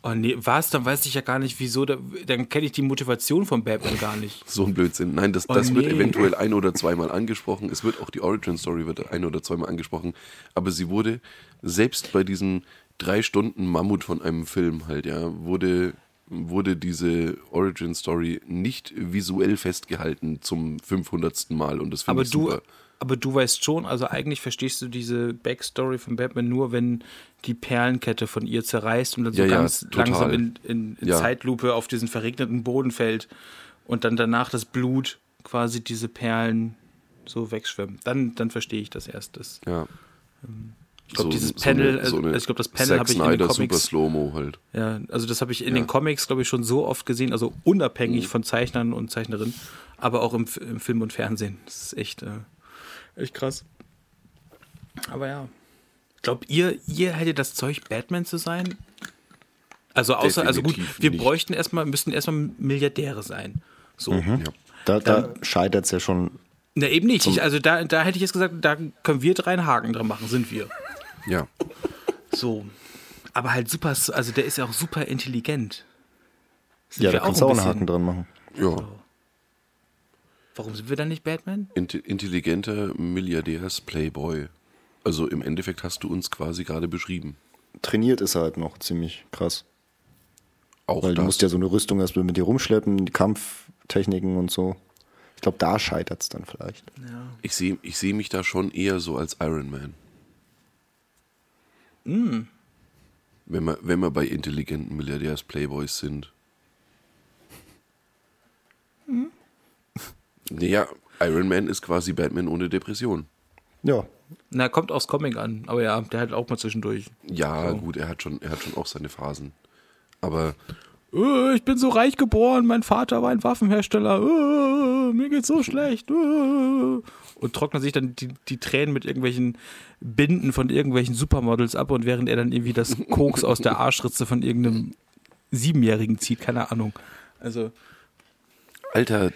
Oh nee, was? Dann weiß ich ja gar nicht, wieso. Da, dann kenne ich die Motivation von Batman gar nicht. So ein Blödsinn. Nein, das, Oh, das wird nee. eventuell ein oder zweimal angesprochen. Es wird auch die Origin-Story wird ein oder zweimal angesprochen. Aber sie wurde selbst bei diesem drei Stunden Mammut von einem Film halt, ja, wurde, wurde diese Origin-Story nicht visuell festgehalten zum 500. Mal. Und das finde ich super. aber du weißt schon, also eigentlich verstehst du diese Backstory von Batman nur, wenn die Perlenkette von ihr zerreißt und dann so Ja, ja, ganz total. langsam in, in, in Ja. Zeitlupe auf diesen verregneten Boden fällt und dann danach das Blut quasi diese Perlen so wegschwimmt. Dann, dann verstehe ich das erst. Das, Ja. ich glaube, So- dieses so Panel, eine- also, so eine ich glaube, das Panel habe ich in den Super Comics. Slow-Mo halt. Ja, also das habe ich in Ja. den Comics, glaube ich, schon so oft gesehen, also unabhängig Mhm. von Zeichnern und Zeichnerinnen, aber auch im, im Film und Fernsehen. Das ist echt, äh, echt krass. Aber ja. Glaubt ihr, ihr hättet das Zeug, Batman zu sein? Also außer, also gut, Definitiv wir nicht. bräuchten erstmal, müssten erstmal Milliardäre sein. So. Ja. Da, da scheitert es ja schon. Na eben nicht. Ich, also da, da hätte ich jetzt gesagt, da können wir drei einen Haken dran machen, sind wir. ja. So. aber halt super, also der ist ja auch super intelligent. Sind Ja, da kannst du auch einen Haken dran machen. Ja, Warum sind wir dann nicht Batman? Inte- intelligenter Milliardärs-Playboy. Also im Endeffekt hast du uns quasi gerade beschrieben. Trainiert ist er halt noch ziemlich krass. Auch Weil das. du musst ja so eine Rüstung erstmal mit dir rumschleppen, die Kampftechniken und so. Ich glaube, da scheitert es dann vielleicht. Ja. ich sehe ich seh mich da schon eher so als Iron Man. Mm. Wenn, wir, wenn wir bei intelligenten Milliardärs-Playboys sind. Hm? Naja, Iron Man ist quasi Batman ohne Depression. Ja, Na, kommt aufs Comic an, aber ja, der hat auch mal zwischendurch. Ja, So. gut, er hat, schon, er hat schon auch seine Phasen. Aber Äh, ich bin so reich geboren, mein Vater war ein Waffenhersteller, äh, mir geht's so [LAUGHS] schlecht. Äh. Und trocknet sich dann die, die Tränen mit irgendwelchen Binden von irgendwelchen Supermodels ab und während er dann irgendwie das [LAUGHS] Koks aus der Arschritze von irgendeinem Siebenjährigen zieht, keine Ahnung. Also, Alter,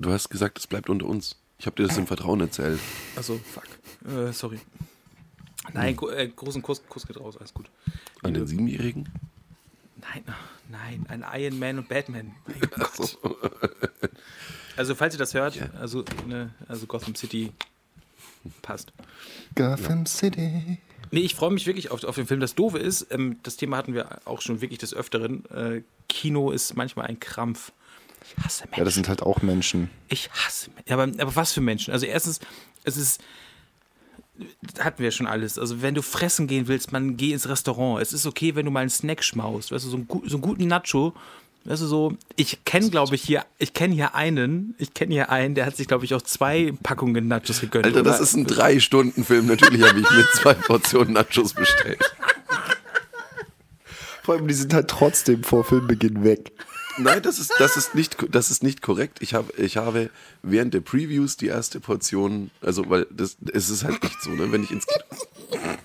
du hast gesagt, es bleibt unter uns. Ich habe dir das im Vertrauen erzählt. also, fuck. Äh, sorry. Nein, gro äh, großen Kuss, Kuss geht raus, alles gut. An den Siebenjährigen? Nein, nein, ein Iron Man und Batman. Mein [LAUGHS] Gott. Also, falls ihr das hört, also, ne, also Gotham City passt. Gotham City. Nee, ich freue mich wirklich auf, auf den Film. Das Doofe ist, ähm, das Thema hatten wir auch schon wirklich des Öfteren. Äh, Kino ist manchmal ein Krampf. Ich hasse Menschen. Ja, das sind halt auch Menschen. Ich hasse Menschen. Aber, aber was für Menschen? Also erstens, es ist, hatten wir schon alles. Also wenn du fressen gehen willst, man geh ins Restaurant. Es ist okay, wenn du mal einen Snack schmaust. Weißt du, so einen, so einen guten Nacho. Weißt du, so, ich kenne, glaube ich, hier, ich kenne hier einen, ich kenne hier einen, der hat sich, glaube ich, auch zwei Packungen Nachos gegönnt. Alter, das Oder- ist ein Drei-Stunden-Film. Natürlich habe ich mir zwei Portionen Nachos bestellt. [LAUGHS] Vor allem, die sind halt trotzdem vor Filmbeginn weg. Nein, das ist, das ist, nicht, das ist nicht korrekt. Ich habe, ich habe während der Previews die erste Portion, also, weil das, es ist halt nicht so, ne, wenn ich ins Kino.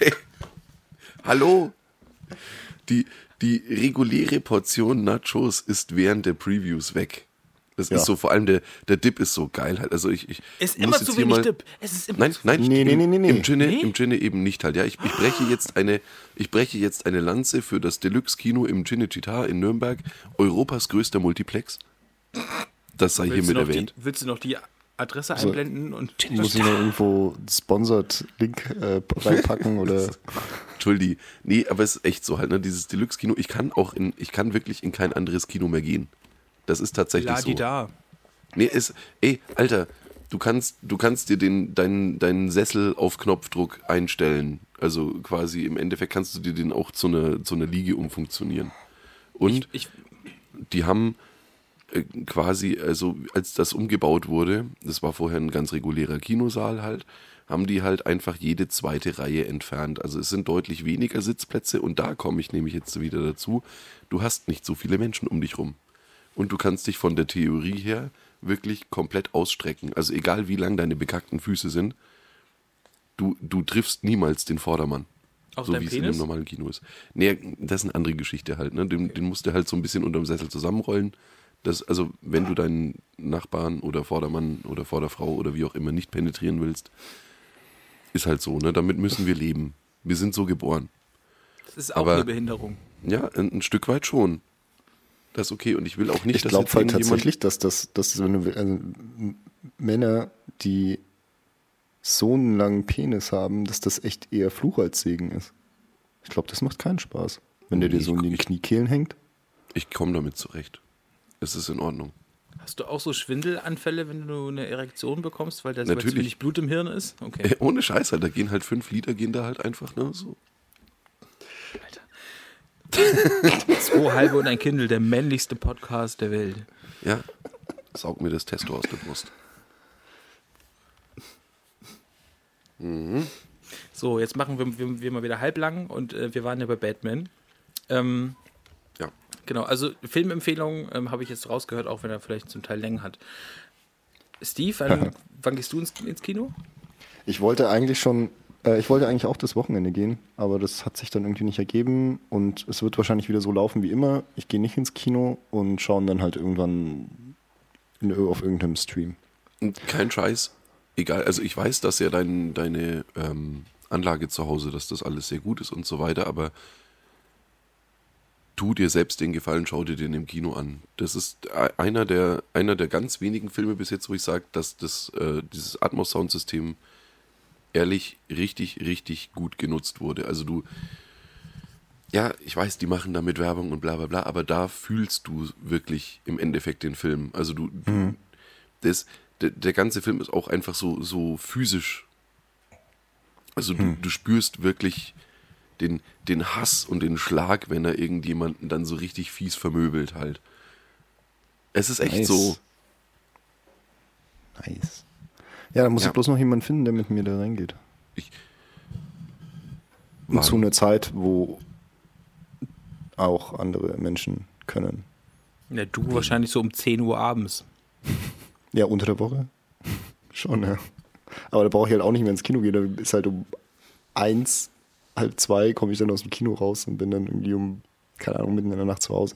[LAUGHS] Hallo? Die, die reguläre Portion Nachos ist während der Previews weg. Das Ja. ist so, vor allem der, der Dip ist so geil halt. Also ich, ich ist muss immer jetzt zu hier wenig mal- Dip. Es ist immer Nein, nein, Nee, nee, im, nee, nee, nee. Im Ginne, Nee? im Ginne eben nicht halt. Ja, ich, ich breche jetzt eine, ich breche jetzt eine Lanze für das Deluxe-Kino im Cinecittà in Nürnberg, Europas größter Multiplex. Das sei Willst hiermit noch die, erwähnt. willst du noch die Adresse So. einblenden? Und Muss ich noch irgendwo Sponsored Link äh, reinpacken oder? [LAUGHS] Entschuldi. Nee, aber es ist echt so halt, ne, dieses Deluxe-Kino, ich kann auch in, ich kann wirklich in kein anderes Kino mehr gehen. Das ist tatsächlich so. da. Nee, es, ey, Alter, du kannst, du kannst dir den, deinen, deinen Sessel auf Knopfdruck einstellen. Also quasi im Endeffekt kannst du dir den auch zu einer, zu einer Liege umfunktionieren. Und Ich, die haben äh, quasi, also als das umgebaut wurde, das war vorher ein ganz regulärer Kinosaal halt, haben die halt einfach jede zweite Reihe entfernt. Also es sind deutlich weniger Sitzplätze und da komme ich nämlich jetzt wieder dazu. Du hast nicht so viele Menschen um dich rum. Und du kannst dich von der Theorie her wirklich komplett ausstrecken. Also egal wie lang deine bekackten Füße sind, du, du triffst niemals den Vordermann. Auf so wie es in einem normalen Kino ist. Nee, das ist eine andere Geschichte halt. Ne? Den, den musst du halt so ein bisschen unterm Sessel zusammenrollen. Das, also, wenn du deinen Nachbarn oder Vordermann oder Vorderfrau oder wie auch immer nicht penetrieren willst, ist halt so, ne? Damit müssen wir leben. Wir sind so geboren. das ist auch aber- eine Behinderung. Ja, ein, ein Stück weit schon. Das ist okay. Und ich will auch nicht, Ich dass glaube jetzt halt tatsächlich, dass das, dass wenn du, also, Männer, die so einen langen Penis haben, dass das echt eher Fluch als Segen ist. Ich glaube, das macht keinen Spaß. Wenn der dir so in den Kniekehlen hängt. Ich komme damit zurecht. Es ist in Ordnung. Hast du auch so Schwindelanfälle, wenn du eine Erektion bekommst, weil da so Natürlich. wenig Blut im Hirn ist? Okay. Äh, ohne Scheiß halt. Da gehen halt fünf Liter, gehen da halt einfach, ne? So. Zwei halbe und ein Kindle, der männlichste Podcast der Welt. Ja. Saug mir das Testo aus der Brust. So, jetzt machen wir, wir, wir mal wieder halblang und äh, wir waren ja bei Batman. Ähm, Ja. genau, also Filmempfehlungen ähm, habe ich jetzt rausgehört, auch wenn er vielleicht zum Teil Längen hat. Steve, wann, [LAUGHS] wann gehst du ins, ins Kino? Ich wollte eigentlich schon, äh, ich wollte eigentlich auch das Wochenende gehen, aber das hat sich dann irgendwie nicht ergeben und es wird wahrscheinlich wieder so laufen wie immer. Ich gehe nicht ins Kino und schauen dann halt irgendwann in, auf irgendeinem Stream. Kein Scheiß. Egal, also ich weiß, dass ja dein, deine ähm, Anlage zu Hause, dass das alles sehr gut ist und so weiter, aber tu dir selbst den Gefallen, schau dir den im Kino an. Das ist e- einer der, einer der ganz wenigen Filme bis jetzt, wo ich sage, dass das, äh, dieses Atmos-Soundsystem ehrlich richtig, richtig gut genutzt wurde. Also du, ja, ich weiß, die machen damit Werbung und bla bla bla, aber da fühlst du wirklich im Endeffekt den Film. Also du, du das, der, der ganze Film ist auch einfach so, so physisch. Also du, du spürst wirklich den, den Hass und den Schlag, wenn er irgendjemanden dann so richtig fies vermöbelt halt. Es ist echt Nice. so. Nice. Ja, da muss Ja. ich bloß noch jemanden finden, der mit mir da reingeht. Ich, Und zu einer Zeit, wo auch andere Menschen können. Ja, du wahrscheinlich so um 10 Uhr abends. [LAUGHS] Ja, unter der Woche. [LAUGHS] Schon, ja. Aber da brauche ich halt auch nicht mehr ins Kino gehen. Da ist halt um eins, halb zwei komme ich dann aus dem Kino raus und bin dann irgendwie um, keine Ahnung, mitten in der Nacht zu Hause.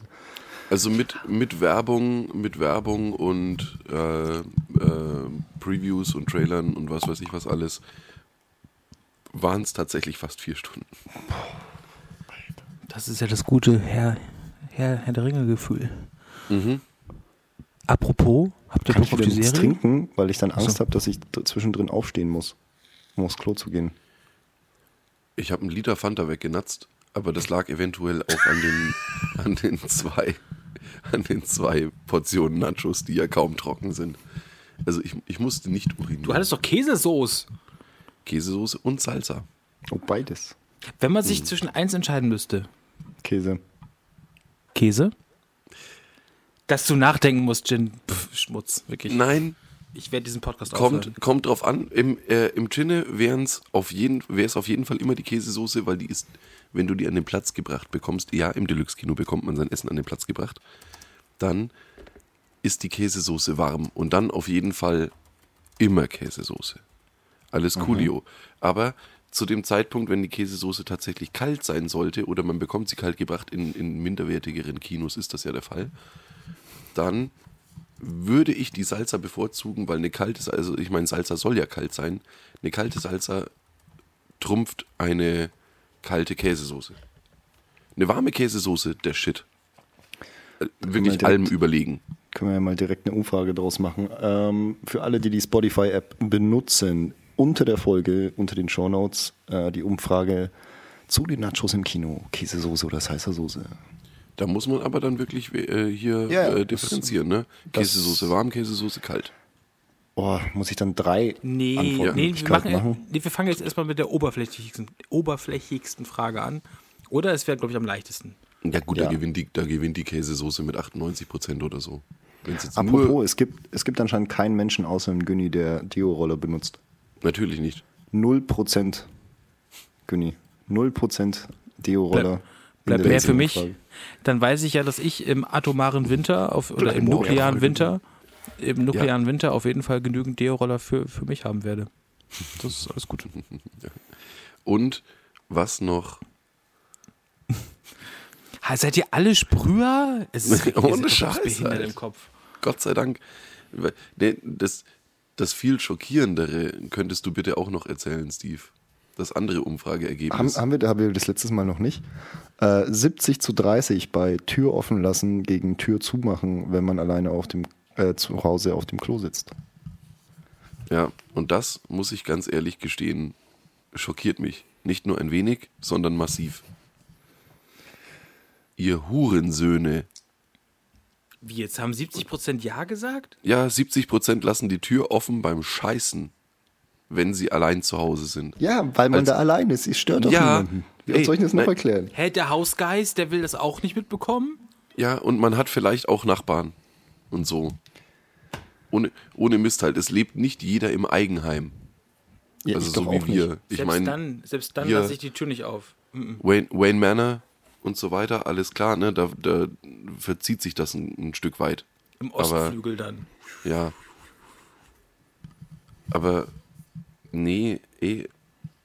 Also mit, mit Werbung, mit Werbung und äh, äh, Previews und Trailern und was weiß ich was alles, waren es tatsächlich fast vier Stunden. Das ist ja das gute Herr, Herr, Herr der Ringe-Gefühl. Mhm. Apropos, habt ihr Bock ich auf die nichts Serie? trinken, weil ich dann Angst so. habe, dass ich zwischendrin aufstehen muss, um aufs Klo zu gehen. Ich habe einen Liter Fanta weggenatzt, aber das lag eventuell auch an den, [LAUGHS] an den zwei, an den zwei Portionen Nachos, die ja kaum trocken sind. Also ich, ich musste nicht urinieren. Du hattest doch Käsesoße. Käsesoße und Salsa. Oh, beides. Wenn man sich zwischen eins entscheiden müsste, Käse. Käse? Dass du nachdenken musst, Gin. Pff, Schmutz, wirklich. Nein, Ich werde diesen Podcast kommt, aufhören. kommt drauf an. Im, äh, im Ginne wären's auf jeden, wäre es auf jeden Fall immer die Käsesoße, weil die ist, wenn du die an den Platz gebracht bekommst, ja, im Deluxe-Kino bekommt man sein Essen an den Platz gebracht, dann ist die Käsesoße warm und dann auf jeden Fall immer Käsesoße. Alles coolio. Aber zu dem Zeitpunkt, wenn die Käsesoße tatsächlich kalt sein sollte oder man bekommt sie kalt gebracht, in, in minderwertigeren Kinos ist das ja der Fall, dann würde ich die Salsa bevorzugen, weil eine kalte, also ich meine, Salsa soll ja kalt sein. Eine kalte Salsa trumpft eine kalte Käsesoße. Eine warme Käsesoße, der Shit. Äh, Wirklich direkt- allem überlegen. Können wir ja mal direkt eine Umfrage draus machen. Ähm, für alle, die die Spotify-App benutzen, unter der Folge, unter den Shownotes, äh, die Umfrage zu den Nachos im Kino. Käsesoße oder heißer Soße? Da muss man aber dann wirklich äh, hier Ja, äh, differenzieren, ne? Käsesoße warm, Käsesoße kalt. Oh, muss ich dann drei Nee, nee, wir, machen, machen? nee, wir fangen jetzt erstmal mit der oberflächlichsten, oberflächigsten Frage an. Oder es wäre, glaube ich, am leichtesten. Ja gut, Ja. Da, gewinnt die, da gewinnt die Käsesoße mit 98 Prozent oder so. Wenn's jetzt nur, Apropos, es gibt, es gibt anscheinend keinen Menschen außer dem Günni, der Deo-Roller benutzt. natürlich nicht. 0% Günni. 0% Deo-Roller. Bleibt der mehr für mich. Umfrage. Dann weiß ich ja, dass ich im atomaren Winter auf, oder im nuklearen Winter. Im nuklearen Winter auf jeden Fall genügend Deo-Roller für, für mich haben werde. Das ist alles gut. [LAUGHS] Und was noch? Ha, seid ihr alle Sprüher? Es ist [LAUGHS] Ohne Scheiß, Alter. im Kopf. Gott sei Dank. Das, das viel schockierendere könntest du bitte auch noch erzählen, Steve. Das andere Haben, Umfrageergebnis. haben, wir, haben wir das letztes Mal noch nicht? Äh, 70 zu 30 bei Tür offen lassen gegen Tür zumachen, wenn man alleine auf dem, äh, zu Hause auf dem Klo sitzt. Ja, und das, muss ich ganz ehrlich gestehen, schockiert mich. Nicht nur ein wenig, sondern massiv. Ihr Hurensöhne. Wie, jetzt haben 70% Ja gesagt? Ja, 70% lassen die Tür offen beim Scheißen, wenn sie allein zu Hause sind. Ja, weil man Als- da allein ist. Es stört doch Ja, niemanden. Wie ey, soll ich das noch erklären? Hä, der Hausgeist, der will das auch nicht mitbekommen? Ja, und man hat vielleicht auch Nachbarn und so. Ohne, ohne Mist halt, es lebt nicht jeder im Eigenheim. Ja, also ich so wie auch wir. nicht. Ich selbst meine, dann, selbst dann lasse ich die Tür nicht auf. Mhm. Wayne, Wayne Manor und so weiter, alles klar, ne? Da, da verzieht sich das ein, ein Stück weit. Im Aber- Ostflügel dann. Ja. Aber nee, eh,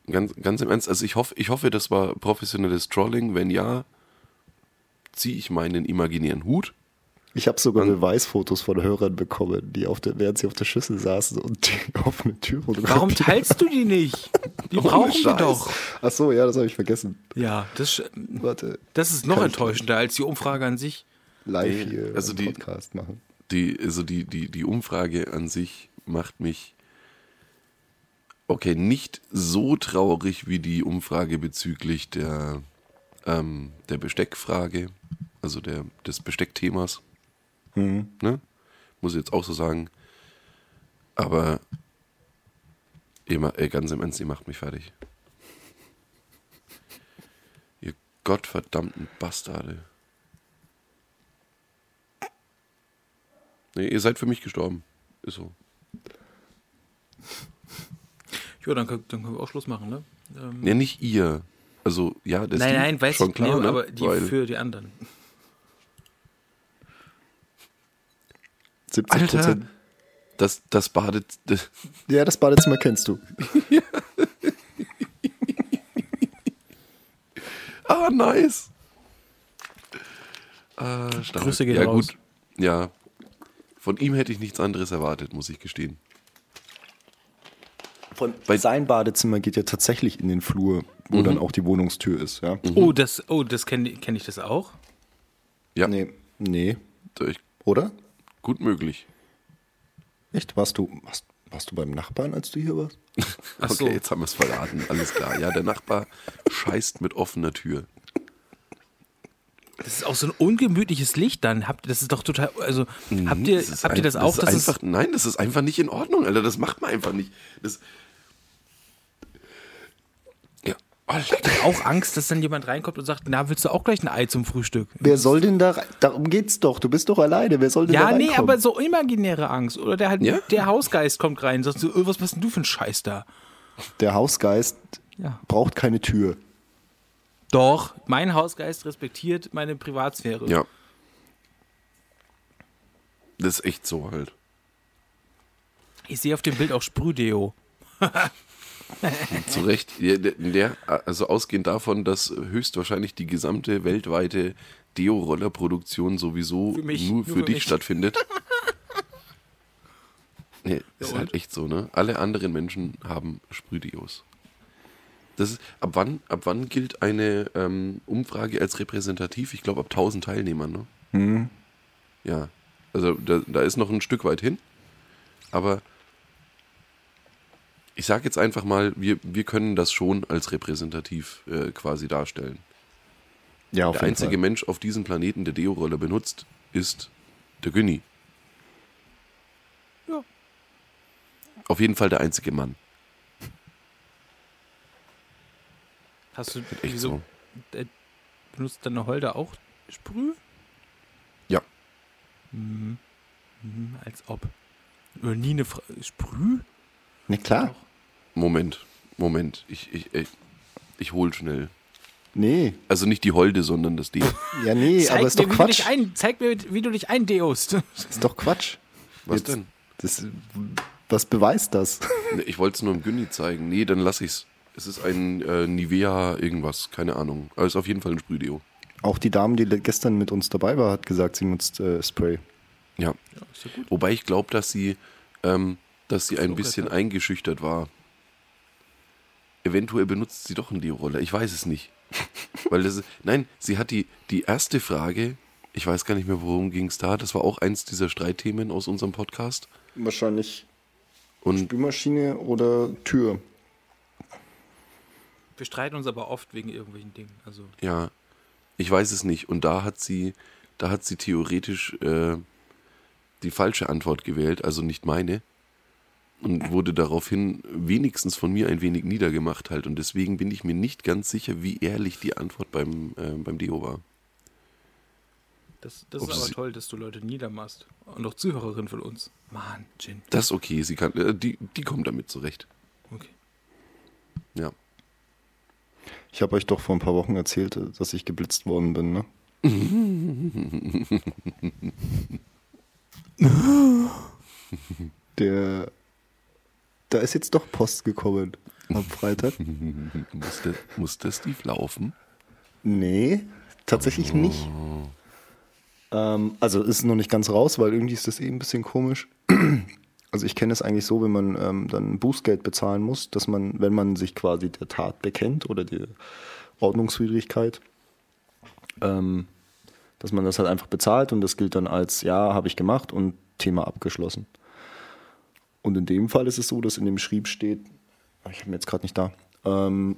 ganz, ganz im Ernst, also ich hoffe, ich hoffe, das war professionelles Trolling. Wenn ja, ziehe ich meinen imaginären Hut. Ich habe sogar Beweisfotos von Hörern bekommen, die auf der, während sie auf der Schüssel saßen und die [LAUGHS] offene Tür Warum teilst du die nicht? Die brauchen wir doch. Ach so, ja, das habe ich vergessen. Ja, das, Warte, das ist noch enttäuschender als die Umfrage an sich. live Nee, hier also im die- Podcast machen. Die, also die, die, die Umfrage an sich macht mich okay, nicht so traurig wie die Umfrage bezüglich der, ähm, der Besteckfrage, also der, des Besteckthemas. Ne? Muss ich jetzt auch so sagen. Aber ihr, ganz im Ernst, ihr macht mich fertig. Ihr gottverdammten Bastarde. Nee, ihr seid für mich gestorben. Ist so. Ja, dann, können- dann können wir auch Schluss machen, ne? Ähm, Nee, nicht ihr. Also, ja, das nein, Steve, nein, weiß schon ich klar, nee, ne? aber die Weil, für die anderen. 70 Alter, Prozent. das, das. Das, [LAUGHS] Ja, das Badezimmer kennst du. [LAUGHS] ah, nice. Ah. Grüße gehen ja, raus. gut. Ja. Von ihm hätte ich nichts anderes erwartet, muss ich gestehen. Von Bei- sein Badezimmer geht ja tatsächlich in den Flur, wo dann auch die Wohnungstür ist, ja? Oh, das, oh, das kenne kenn ich das auch. Ja, Nee, nee, oder? Gut möglich. Echt? Warst du, warst, warst du beim Nachbarn, als du hier warst? [LAUGHS] Ach okay, so. jetzt haben wir es verraten. Alles klar. Ja, der Nachbar scheißt mit offener Tür. Das ist auch so ein ungemütliches Licht dann. Habt das ist doch total, also habt ihr, Das ist habt ihr das ein- auch, Das ist einfach, nein, das ist einfach nicht in Ordnung, Alter. Das macht man einfach nicht. Das, ja, Alter. auch Angst, dass dann jemand reinkommt und sagt, na, willst du auch gleich ein Ei zum Frühstück? Wer soll denn da rein? Darum geht's doch. Du bist doch alleine. Wer soll denn da Ja, nee, reinkommen? aber so imaginäre Angst. Oder der halt, Ja? der Hausgeist kommt rein und sagt so, "Ö, was machst denn du für ein Scheiß da? Der Hausgeist Ja. braucht keine Tür. Doch, mein Hausgeist respektiert meine Privatsphäre. Ja. Das ist echt so halt. Ich sehe auf dem Bild auch Sprühdeo. [LAUGHS] [LAUGHS] Zu Recht. Der, also ausgehend davon, dass höchstwahrscheinlich die gesamte weltweite Deo-Roller-Produktion sowieso Für mich, nur nur für, für dich mich. stattfindet. [LAUGHS] Nee, ist und? halt echt so, ne? Alle anderen Menschen haben Sprühdeos. Das ist, ab wann, ab wann gilt eine ähm, Umfrage als repräsentativ? Ich glaube ab 1000 Teilnehmern, ne? Hm. Ja. Also da, da ist noch ein Stück weit hin. Aber ich sage jetzt einfach mal, wir, wir können das schon als repräsentativ äh, quasi darstellen. Ja, auf der jeden einzige Fall. Mensch auf diesem Planeten, der Deo-Roller benutzt, ist der Günni. Ja. Auf jeden Fall der einzige Mann. Hast du, Echt wieso, so. benutzt deine Holder auch Sprüh? Ja. Mhm, als ob. Oder nie eine Fra Sprüh? Ne, klar. Moment, Moment. Ich, ich, ich, ich hol schnell. Nee. Also nicht die Holde, sondern das Deo. [LAUGHS] Ja, nee, Zeig aber ist mir, doch Quatsch. ein, zeig mir, wie du dich eindeost. [LAUGHS] Ist doch Quatsch. Was Jetzt- denn? Das, was beweist das? [LAUGHS] Nee, Ich wollte es nur im Günni zeigen. Nee, dann lass ich's. Es ist ein äh, Nivea irgendwas, keine Ahnung. Aber es ist auf jeden Fall ein Sprühdeo. Auch die Dame, die gestern mit uns dabei war, hat gesagt, sie nutzt äh, Spray. Ja. ist ja gut. Wobei ich glaube, dass sie, ähm, dass sie ein bisschen eingeschüchtert war. Eventuell benutzt sie doch einen Deo-Roller. Ich weiß es nicht. [LAUGHS] Weil das ist, nein, sie hat die, die erste Frage, ich weiß gar nicht mehr, worum ging es da. Das war auch eins dieser Streitthemen aus unserem Podcast. Wahrscheinlich Und Spülmaschine oder Tür. Wir streiten uns aber oft wegen irgendwelchen Dingen. Also, ja, ich weiß es nicht. Und da hat sie, da hat sie theoretisch äh, die falsche Antwort gewählt, also nicht meine. Und wurde daraufhin wenigstens von mir ein wenig niedergemacht halt. Und deswegen bin ich mir nicht ganz sicher, wie ehrlich die Antwort beim, äh, beim Deo war. das, das ist aber sie- toll, dass du Leute niedermachst. Und auch Zuhörerin von uns. Mann, Jin. Das ist okay, sie kann, äh, die, die kommt damit zurecht. Okay. Ja. Ich habe euch doch vor ein paar Wochen erzählt, äh, dass ich geblitzt worden bin, ne? [LAUGHS] Der. Da ist jetzt doch Post gekommen am Freitag. [LAUGHS] Musste, musste Steve laufen? Nee, tatsächlich nicht. Ähm, also ist noch nicht ganz raus, weil irgendwie ist das eh ein bisschen komisch. [CLEARS THROAT] Also ich kenne es eigentlich so, wenn man ähm, dann Bußgeld bezahlen muss, dass man, wenn man sich quasi der Tat bekennt oder die Ordnungswidrigkeit, ähm, dass man das halt einfach bezahlt und das gilt dann als, ja, habe ich gemacht und Thema abgeschlossen. Und in dem Fall ist es so, dass in dem Schrieb steht, ich habe ihn jetzt gerade nicht da, ähm,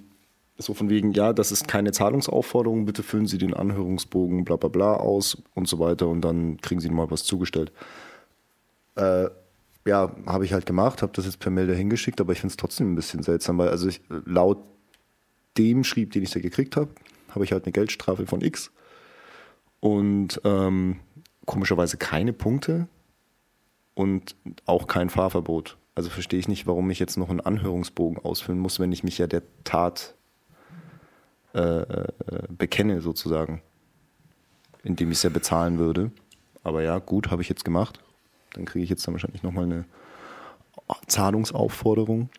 so von wegen, ja, das ist keine Zahlungsaufforderung, bitte füllen Sie den Anhörungsbogen bla bla bla aus und so weiter und dann kriegen Sie mal was zugestellt. Äh, ja, habe ich halt gemacht, habe das jetzt per Mail dahin geschickt, aber ich finde es trotzdem ein bisschen seltsam, weil also ich, laut dem Schrieb, den ich da gekriegt habe, habe ich halt eine Geldstrafe von X und ähm, komischerweise keine Punkte und auch kein Fahrverbot. Also verstehe ich nicht, warum ich jetzt noch einen Anhörungsbogen ausfüllen muss, wenn ich mich ja der Tat äh, äh, bekenne, sozusagen. Indem ich es ja bezahlen würde. Aber ja, gut, habe ich jetzt gemacht. Dann kriege ich jetzt dann wahrscheinlich nochmal eine Zahlungsaufforderung.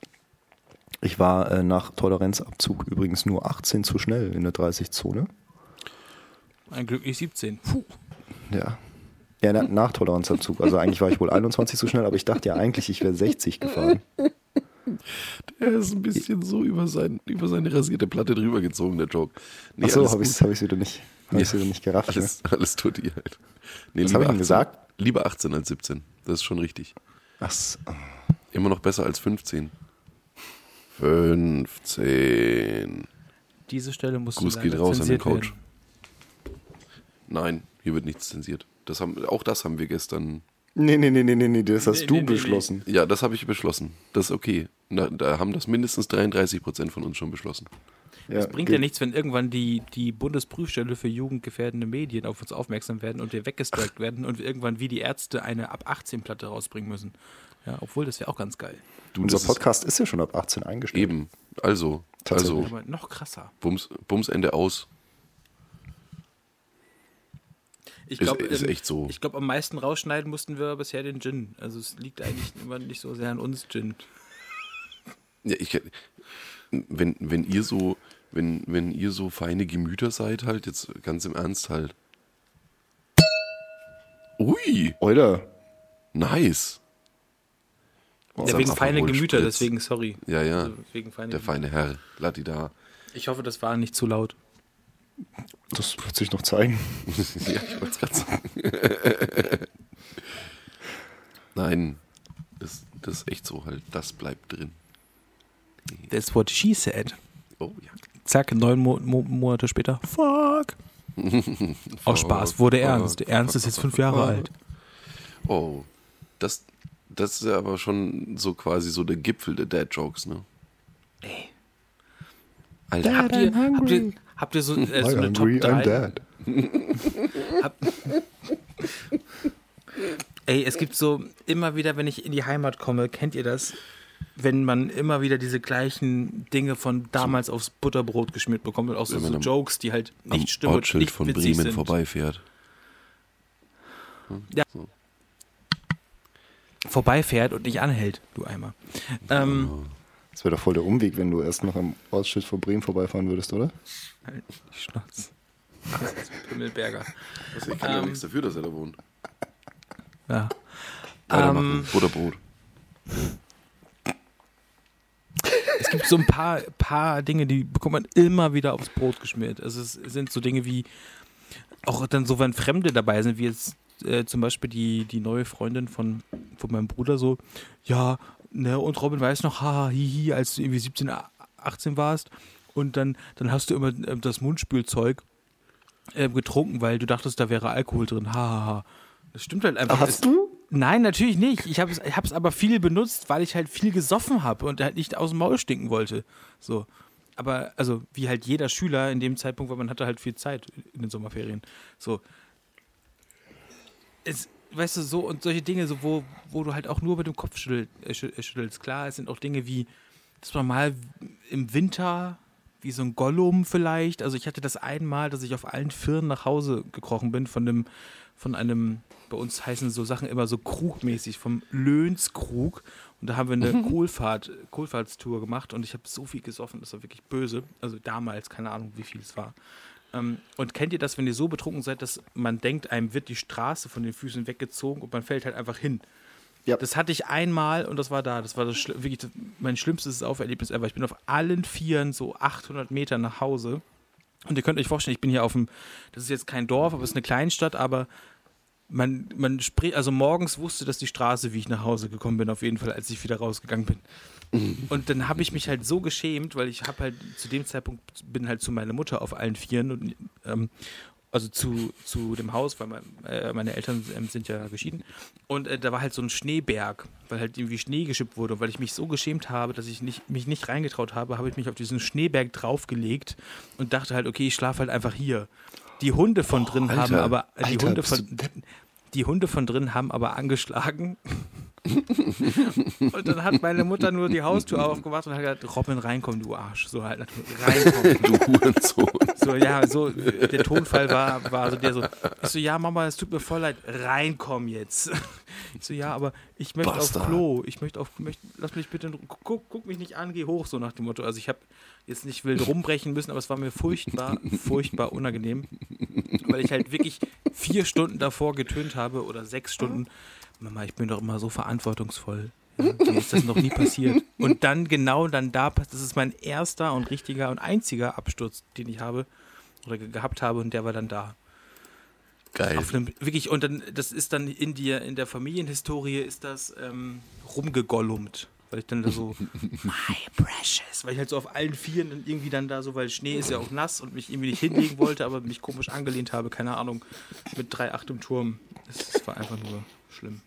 Ich war äh, nach Toleranzabzug übrigens nur 18 zu schnell in der 30-Zone. Ein glücklich 17. Puh. Ja. Ja, na, nach Toleranzabzug. Also eigentlich war ich wohl 21 zu schnell, aber ich dachte ja eigentlich, ich wäre 60 gefahren. Der ist ein bisschen so über, sein, über seine rasierte Platte drüber gezogen, der Joke. Nee, Achso, alles habe ich es gut. hab wieder nicht, hab ich's wieder nicht gerafft. ne? Alles, alles tut ihr halt. Nee, Was lieber hab ich denn 18 gesagt? Lieber 18 als 17. Das ist schon richtig. Ach, so. Immer noch besser als 15. 15. Diese Stelle muss Gruß geht raus an den Coach. Nein, hier wird nichts zensiert. Das haben, auch das haben wir gestern. nee, nee, nee, nee, nee, nee, das hast Nee, du nee, nee, beschlossen. Ja, das habe ich beschlossen. Das ist okay. Da, da haben das mindestens 33 Prozent von uns schon beschlossen. Ja, Es bringt geht. ja nichts, wenn irgendwann die, die Bundesprüfstelle für jugendgefährdende Medien auf uns aufmerksam werden und wir weggestrikt werden und wir irgendwann wie die Ärzte eine ab 18 Platte rausbringen müssen. Ja, obwohl das wäre auch ganz geil. Du, Unser das ist Podcast ist ja schon ab 18 eingestellt. Eben. Also, also Aber noch krasser. Bums, Bumsende aus. Ich Ist- glaube, ist echt so. Ich glaube, am meisten rausschneiden mussten wir bisher den Gin. Also es liegt eigentlich [LAUGHS] immer nicht so sehr an uns Gin. Ja, ich, wenn, wenn ihr so, wenn, wenn ihr so feine Gemüter seid, halt, jetzt ganz im Ernst halt. Ui, Oder? nice. Ja, wegen feine Gemüter, deswegen sorry. Ja, ja. Also wegen feine Der Gemüter. feine Herr, Latida. Ich hoffe, das war nicht zu laut. Das wird sich noch zeigen. [LAUGHS] ja, ich wollte es gerade sagen. [LAUGHS] Nein, das, das ist echt so halt. Das bleibt drin. That's what she said. Oh ja. Zack, neun Mo Mo Monate später. Fuck. [LAUGHS] Aus Spaß, wurde ernst. Ernst ist jetzt fünf Jahre alt. Oh, das, das ist ja aber schon so quasi so der Gipfel der Dad-Jokes, ne? Ey. Alter, Habt ihr, habt ihr, habt ihr so, äh, so eine Top 3? Hab, ey, es gibt so immer wieder, wenn ich in die Heimat komme, kennt ihr das? Wenn man immer wieder diese gleichen Dinge von damals aufs Butterbrot geschmiert bekommt und auch so, so Jokes, die halt nicht stimmen Ortsschild nicht von Bremen sind. vorbeifährt. Vorbeifährt und nicht anhält, du Eimer. Ähm, Das wäre doch voll der Umweg, wenn du erst noch am Ortsschild von Bremen vorbeifahren würdest, oder? Halt die Schnauze. [LAUGHS] Das ist Pimmelberger. Also ich kann ja nichts dafür, dass er da wohnt. Ja. Weitermachen. Ähm, Butterbrot. Es gibt so ein paar, paar Dinge, die bekommt man immer wieder aufs Brot geschmiert. Also es sind so Dinge wie, auch dann so, wenn Fremde dabei sind, wie jetzt äh, zum Beispiel die, die neue Freundin von, von meinem Bruder so, ja, ne, und Robin weiß noch, haha, hihi, als du irgendwie 17, 18 warst und dann, dann hast du immer äh, das Mundspülzeug äh, getrunken, weil du dachtest, da wäre Alkohol drin, hahaha. Das stimmt halt einfach. Es- Hast du? Nein, natürlich nicht. Ich habe es ich hab's aber viel benutzt, weil ich halt viel gesoffen habe und halt nicht aus dem Maul stinken wollte. So. Aber, also, wie halt jeder Schüler in dem Zeitpunkt, weil man hatte halt viel Zeit in den Sommerferien. So. Es, weißt du, so und solche Dinge, so, wo, wo du halt auch nur mit dem Kopf schüttel, äh, äh, schüttelst. Klar, es sind auch Dinge wie, dass man mal im Winter, wie so ein Gollum vielleicht, also ich hatte das einmal, dass ich auf allen Vieren nach Hause gekrochen bin von einem, von einem, bei uns heißen so Sachen immer so krugmäßig, vom Löhnskrug. Und da haben wir eine Kohlfahrt, Kohlfahrtstour gemacht und ich habe so viel gesoffen, das war wirklich böse. Also damals, keine Ahnung, wie viel es war. Ähm, und kennt ihr das, wenn ihr so betrunken seid, dass man denkt, einem wird die Straße von den Füßen weggezogen und man fällt halt einfach hin? Ja. Das hatte ich einmal und das war da. Das war das, wirklich das, mein schlimmstes Auferlebnis ever. Ich bin auf allen Vieren so 800 Meter nach Hause. Und ihr könnt euch vorstellen, ich bin hier auf dem, das ist jetzt kein Dorf, aber es ist eine Kleinstadt, aber man, man spricht, also morgens wusste das die Straße, wie ich nach Hause gekommen bin, auf jeden Fall, als ich wieder rausgegangen bin. Und dann habe ich mich halt so geschämt, weil ich habe halt zu dem Zeitpunkt bin halt zu meiner Mutter auf allen Vieren und ähm, also zu, zu dem Haus, weil mein, äh, meine Eltern ähm, sind ja geschieden. Und äh, da war halt so ein Schneeberg, weil halt irgendwie Schnee geschippt wurde. Und weil ich mich so geschämt habe, dass ich nicht, mich nicht reingetraut habe, habe ich mich auf diesen Schneeberg draufgelegt und dachte halt, okay, ich schlafe halt einfach hier. Die Hunde von drin Alter. haben aber die Alter, Hunde von die Hunde von drin haben aber angeschlagen. [LAUGHS] und dann hat meine Mutter nur die Haustür aufgemacht und hat gesagt, Robin, reinkommen, du Arsch. So halt, reinkommen. [LAUGHS] Du Hurensohn. So, ja, so, der Tonfall war, war so der so, ich so, ja, Mama, es tut mir voll leid, reinkommen jetzt. Ich so, ja, aber ich möchte Bastard. auf Klo, ich möchte auf, möchte, lass mich bitte, guck, guck mich nicht an, geh hoch, so nach dem Motto. Also ich habe jetzt nicht wild rumbrechen müssen, aber es war mir furchtbar, furchtbar unangenehm, weil ich halt wirklich vier Stunden davor getönt habe oder sechs Stunden. Mama, ich bin doch immer so verantwortungsvoll. Ja, mir ist das noch nie passiert. Und dann genau dann da, pass- das ist mein erster und richtiger und einziger Absturz, den ich habe oder ge- gehabt habe und der war dann da. Geil. Einem, wirklich, und dann, das ist dann in dir, in der Familienhistorie ist das ähm, rumgegollumt. Weil ich dann da so, [LAUGHS] my precious, weil ich halt so auf allen Vieren dann irgendwie dann da so, weil Schnee ist ja auch nass und mich irgendwie nicht hinlegen wollte, aber mich komisch angelehnt habe, keine Ahnung, mit 3,8 im Turm. Das, war einfach nur schlimm.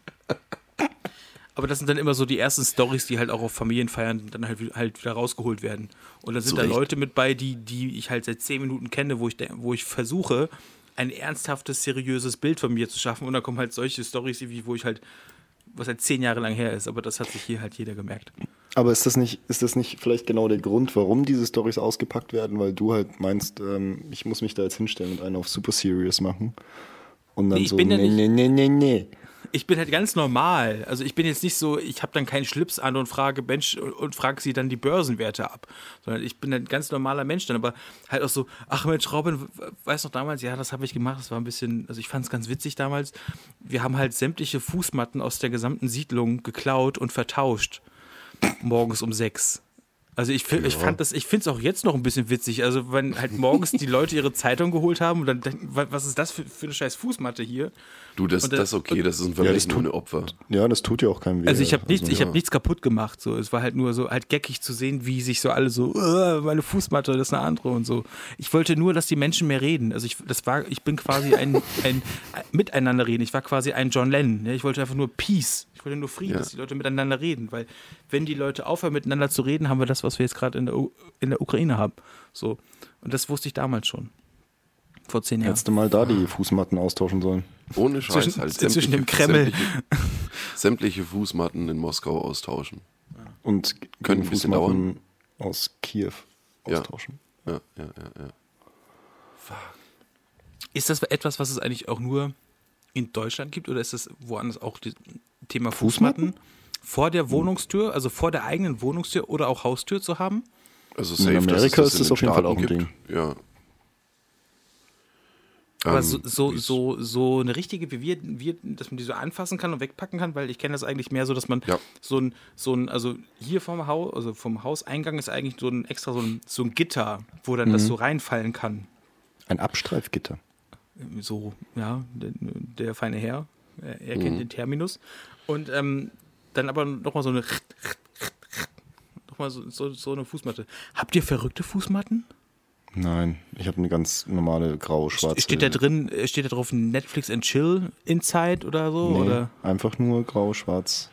Aber das sind dann immer so die ersten Stories, die halt auch auf Familienfeiern dann halt, halt wieder rausgeholt werden. Und dann sind Zu da. Leute mit bei, die, die ich halt seit zehn Minuten kenne, wo ich, wo ich versuche, ein ernsthaftes, seriöses Bild von mir zu schaffen. Und dann kommen halt solche Stories, wo ich halt, was halt zehn Jahre lang her ist. Aber das hat sich hier halt jeder gemerkt. Aber ist das nicht, ist das nicht vielleicht genau der Grund, warum diese Stories ausgepackt werden? Weil du halt meinst, ähm, ich muss mich da jetzt hinstellen und einen auf super serious machen. Und dann Nee, ich so, nee, nee, nee, nee, nee. Ich bin halt ganz normal. Also ich bin jetzt nicht so, ich habe dann keinen Schlips an und frage Mensch und, frage sie dann die Börsenwerte ab. Sondern ich bin ein ganz normaler Mensch dann, aber halt auch so, ach Mensch, Robin, du noch damals, ja, das habe ich gemacht, das war ein bisschen, also ich fand es ganz witzig damals. Wir haben halt sämtliche Fußmatten aus der gesamten Siedlung geklaut und vertauscht. Morgens um sechs. Also ich, fi- ich fand das, ich finde es auch jetzt noch ein bisschen witzig. Also wenn halt morgens die Leute ihre Zeitung geholt haben und dann denken, wa- was ist das für, für eine scheiß Fußmatte hier? Du, das, das- das ist okay, das ist ein das Verbrechen tut- ohne Opfer. Ja, das tut ja auch keinem weh. Also ich habe nichts, ich ja. habe nichts kaputt gemacht. So, es war halt nur so halt geckig zu sehen, wie sich so alle so "Äh, meine Fußmatte, das ist eine andere und so. Ich wollte nur, dass die Menschen mehr reden. Also ich, das war, ich bin quasi ein, ein, ein Miteinander reden. Ich war quasi ein John Lennon. Ne? Ich wollte einfach nur Peace. Ich wollte nur Frieden, Ja. dass die Leute miteinander reden, weil wenn die Leute aufhören miteinander zu reden, haben wir das, was wir jetzt gerade in in der Ukraine haben. So und das wusste ich damals schon. Vor zehn Jahren. Hättest du mal da die Fußmatten austauschen sollen. Ohne Scheiß Zwischen- halt. zwischen dem Kreml. Sämtliche, [LAUGHS] sämtliche Fußmatten in Moskau austauschen. Und bisschen Fußmatten aus Kiew Ja. austauschen. Ja, ja, ja, ja. Ist das etwas, was es eigentlich auch nur in Deutschland gibt oder ist das woanders auch das Thema Fußmatten? Fußmatten? Vor der Wohnungstür, also vor der eigenen Wohnungstür oder auch Haustür zu haben? Also In safe, dass Amerika es ist in das auf jeden Fall auch ein gibt. Ja. Aber Ähm, so, so, wie's- so, so eine richtige, wie wir, wir, dass man die so anfassen kann und wegpacken kann, weil ich kenne das eigentlich mehr so, dass man Ja. so ein, so ein, also hier vom Haus, also vom Hauseingang ist eigentlich so ein extra so ein, so ein Gitter, wo dann Mhm. das so reinfallen kann. Ein Abstreifgitter. So, ja, der, der feine Herr, er, er kennt Mhm. den Terminus. Und ähm, dann aber nochmal so eine nochmal so, so, so eine Fußmatte. Habt ihr verrückte Fußmatten? Nein, ich habe eine ganz normale grau-schwarze. Steht da drin, äh, steht da drauf Netflix and Chill Inside oder so? Nee, Oder? einfach nur grau-schwarz.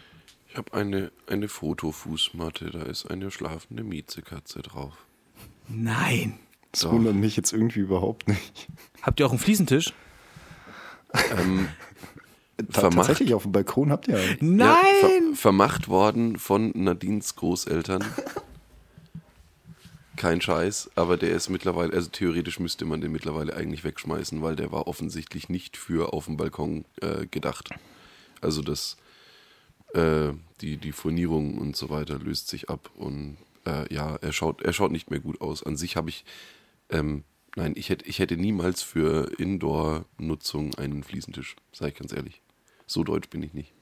Ich habe eine, eine Fotofußmatte, da ist eine schlafende Miezekatze drauf. Nein. Das Doch. wundert mich jetzt irgendwie überhaupt nicht. Habt ihr auch einen Fliesentisch? Ähm, [LAUGHS] Vermacht. tatsächlich, auf dem Balkon habt ihr einen. Nein! Ja, ver vermacht worden von Nadines Großeltern. [LAUGHS] Kein Scheiß, aber der ist mittlerweile, also theoretisch müsste man den mittlerweile eigentlich wegschmeißen, weil der war offensichtlich nicht für auf dem Balkon äh, gedacht. Also das, äh, die, die Furnierung und so weiter löst sich ab und äh, ja, er schaut, er schaut nicht mehr gut aus. An sich habe ich, ähm, Nein, ich hätte, ich hätte niemals für Indoor-Nutzung einen Fliesentisch, sage ich ganz ehrlich. So deutsch bin ich nicht.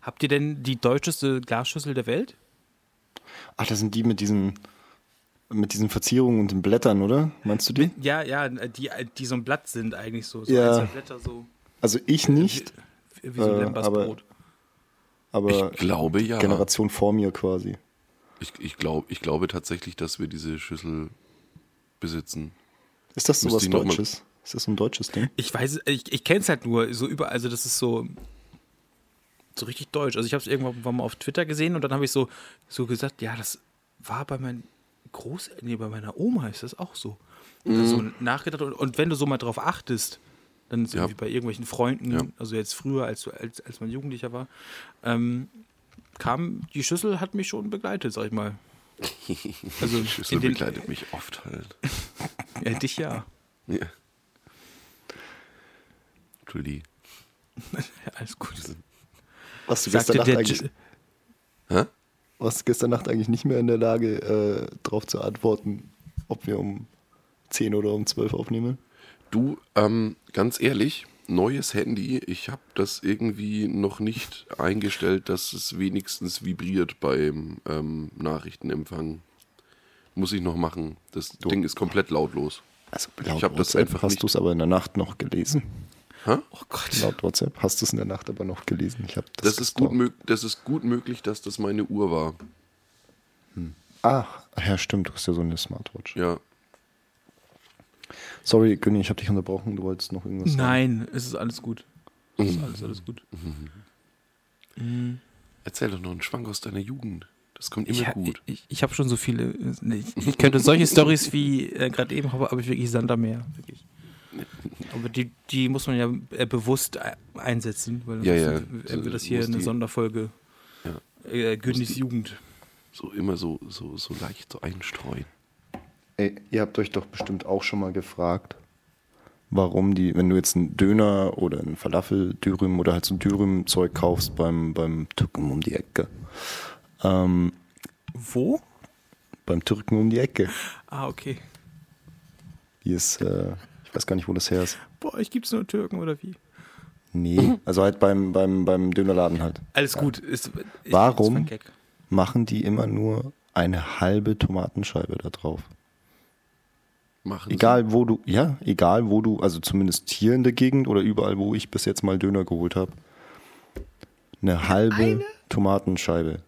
Habt ihr denn die deutscheste Glasschüssel der Welt? Ach, das sind die mit diesen, mit diesen Verzierungen und den Blättern, oder? Meinst du die? Ja, ja, die, die so ein Blatt sind eigentlich so. so Ja. Blätter so Also ich nicht, wie, wie so ein Äh, aber- Brot. aber Ich glaube ja. Generation vor mir quasi. Ich, ich, glaub, ich glaube tatsächlich, dass wir diese Schüssel besitzen. Ist das so was Deutsches? Ist das so ein deutsches Ding? Ich weiß, es- ich, ich kenne es halt nur so über, also das ist so so richtig deutsch. Also ich habe es irgendwann mal auf Twitter gesehen und dann habe ich so so gesagt, ja, das war bei meinen Großeltern, nee, bei meiner Oma ist das auch so. Und dann so nachgedacht und, und wenn du so mal drauf achtest, dann so Ja. wie bei irgendwelchen Freunden, Ja. also jetzt früher, als, du- als, als man Jugendlicher war, ähm, kam, die Schüssel hat mich schon begleitet, sag ich mal. [LAUGHS] Also Schüssel begleitet mich oft halt. [LAUGHS] ja, dich ja. Ja. Entschuldigung. [LAUGHS] ja. Alles gut. Warst du, gestern Nacht eigentlich, Hä? warst du gestern Nacht eigentlich nicht mehr in der Lage, äh, darauf zu antworten, ob wir um 10 oder um 12 aufnehmen? Du, ähm, ganz ehrlich, neues Handy, ich habe das irgendwie noch nicht eingestellt, dass es wenigstens vibriert beim ähm, Nachrichtenempfang. Muss ich noch machen. Das Ding ist komplett lautlos. Also Ich laut hab das WhatsApp einfach hast du es aber in der Nacht noch gelesen. Hä? oh Gott. Laut WhatsApp hast du es in der Nacht aber noch gelesen. Ich hab das Das, ist gut das ist gut möglich, dass das meine Uhr war. Ah, ja stimmt, du hast ja so eine Smartwatch. Ja. Sorry, Günni, ich habe dich unterbrochen, du wolltest noch irgendwas sagen. Nein, es ist alles gut. Es ist alles, alles gut. Erzähl doch noch einen Schwank aus deiner Jugend. Das kommt immer Ich, gut. ich, ich habe schon so viele. Ich, [LAUGHS] ich könnte solche Stories wie äh, gerade eben habe, habe ich wirklich Sander mehr. Wirklich. Aber die, die muss man ja äh, bewusst äh, einsetzen, weil Ja, sonst ja. äh, wird das hier Muss eine die- Sonderfolge. Ja. Äh, Günnis Jugend. So immer so, so, so leicht so einstreuen. Ey, ihr habt euch doch bestimmt auch schon mal gefragt, warum die, wenn du jetzt einen Döner oder einen Falafel, Dürüm oder halt so Dürüm-Zeug kaufst beim, beim Türken um die Ecke. Ähm, Wo? beim Türken um die Ecke. Ah, okay. Hier ist, äh, ich weiß gar nicht, wo das her ist. Boah, ich gibt's nur Türken oder wie? Nee, also halt beim, beim, beim Dönerladen halt. Alles gut. Ist, ich, Warum? ist. Machen die immer nur eine halbe Tomatenscheibe da drauf? Machen Egal wo du, ja, egal wo du, also zumindest hier in der Gegend oder überall, wo ich bis jetzt mal Döner geholt habe, eine halbe Tomatenscheibe.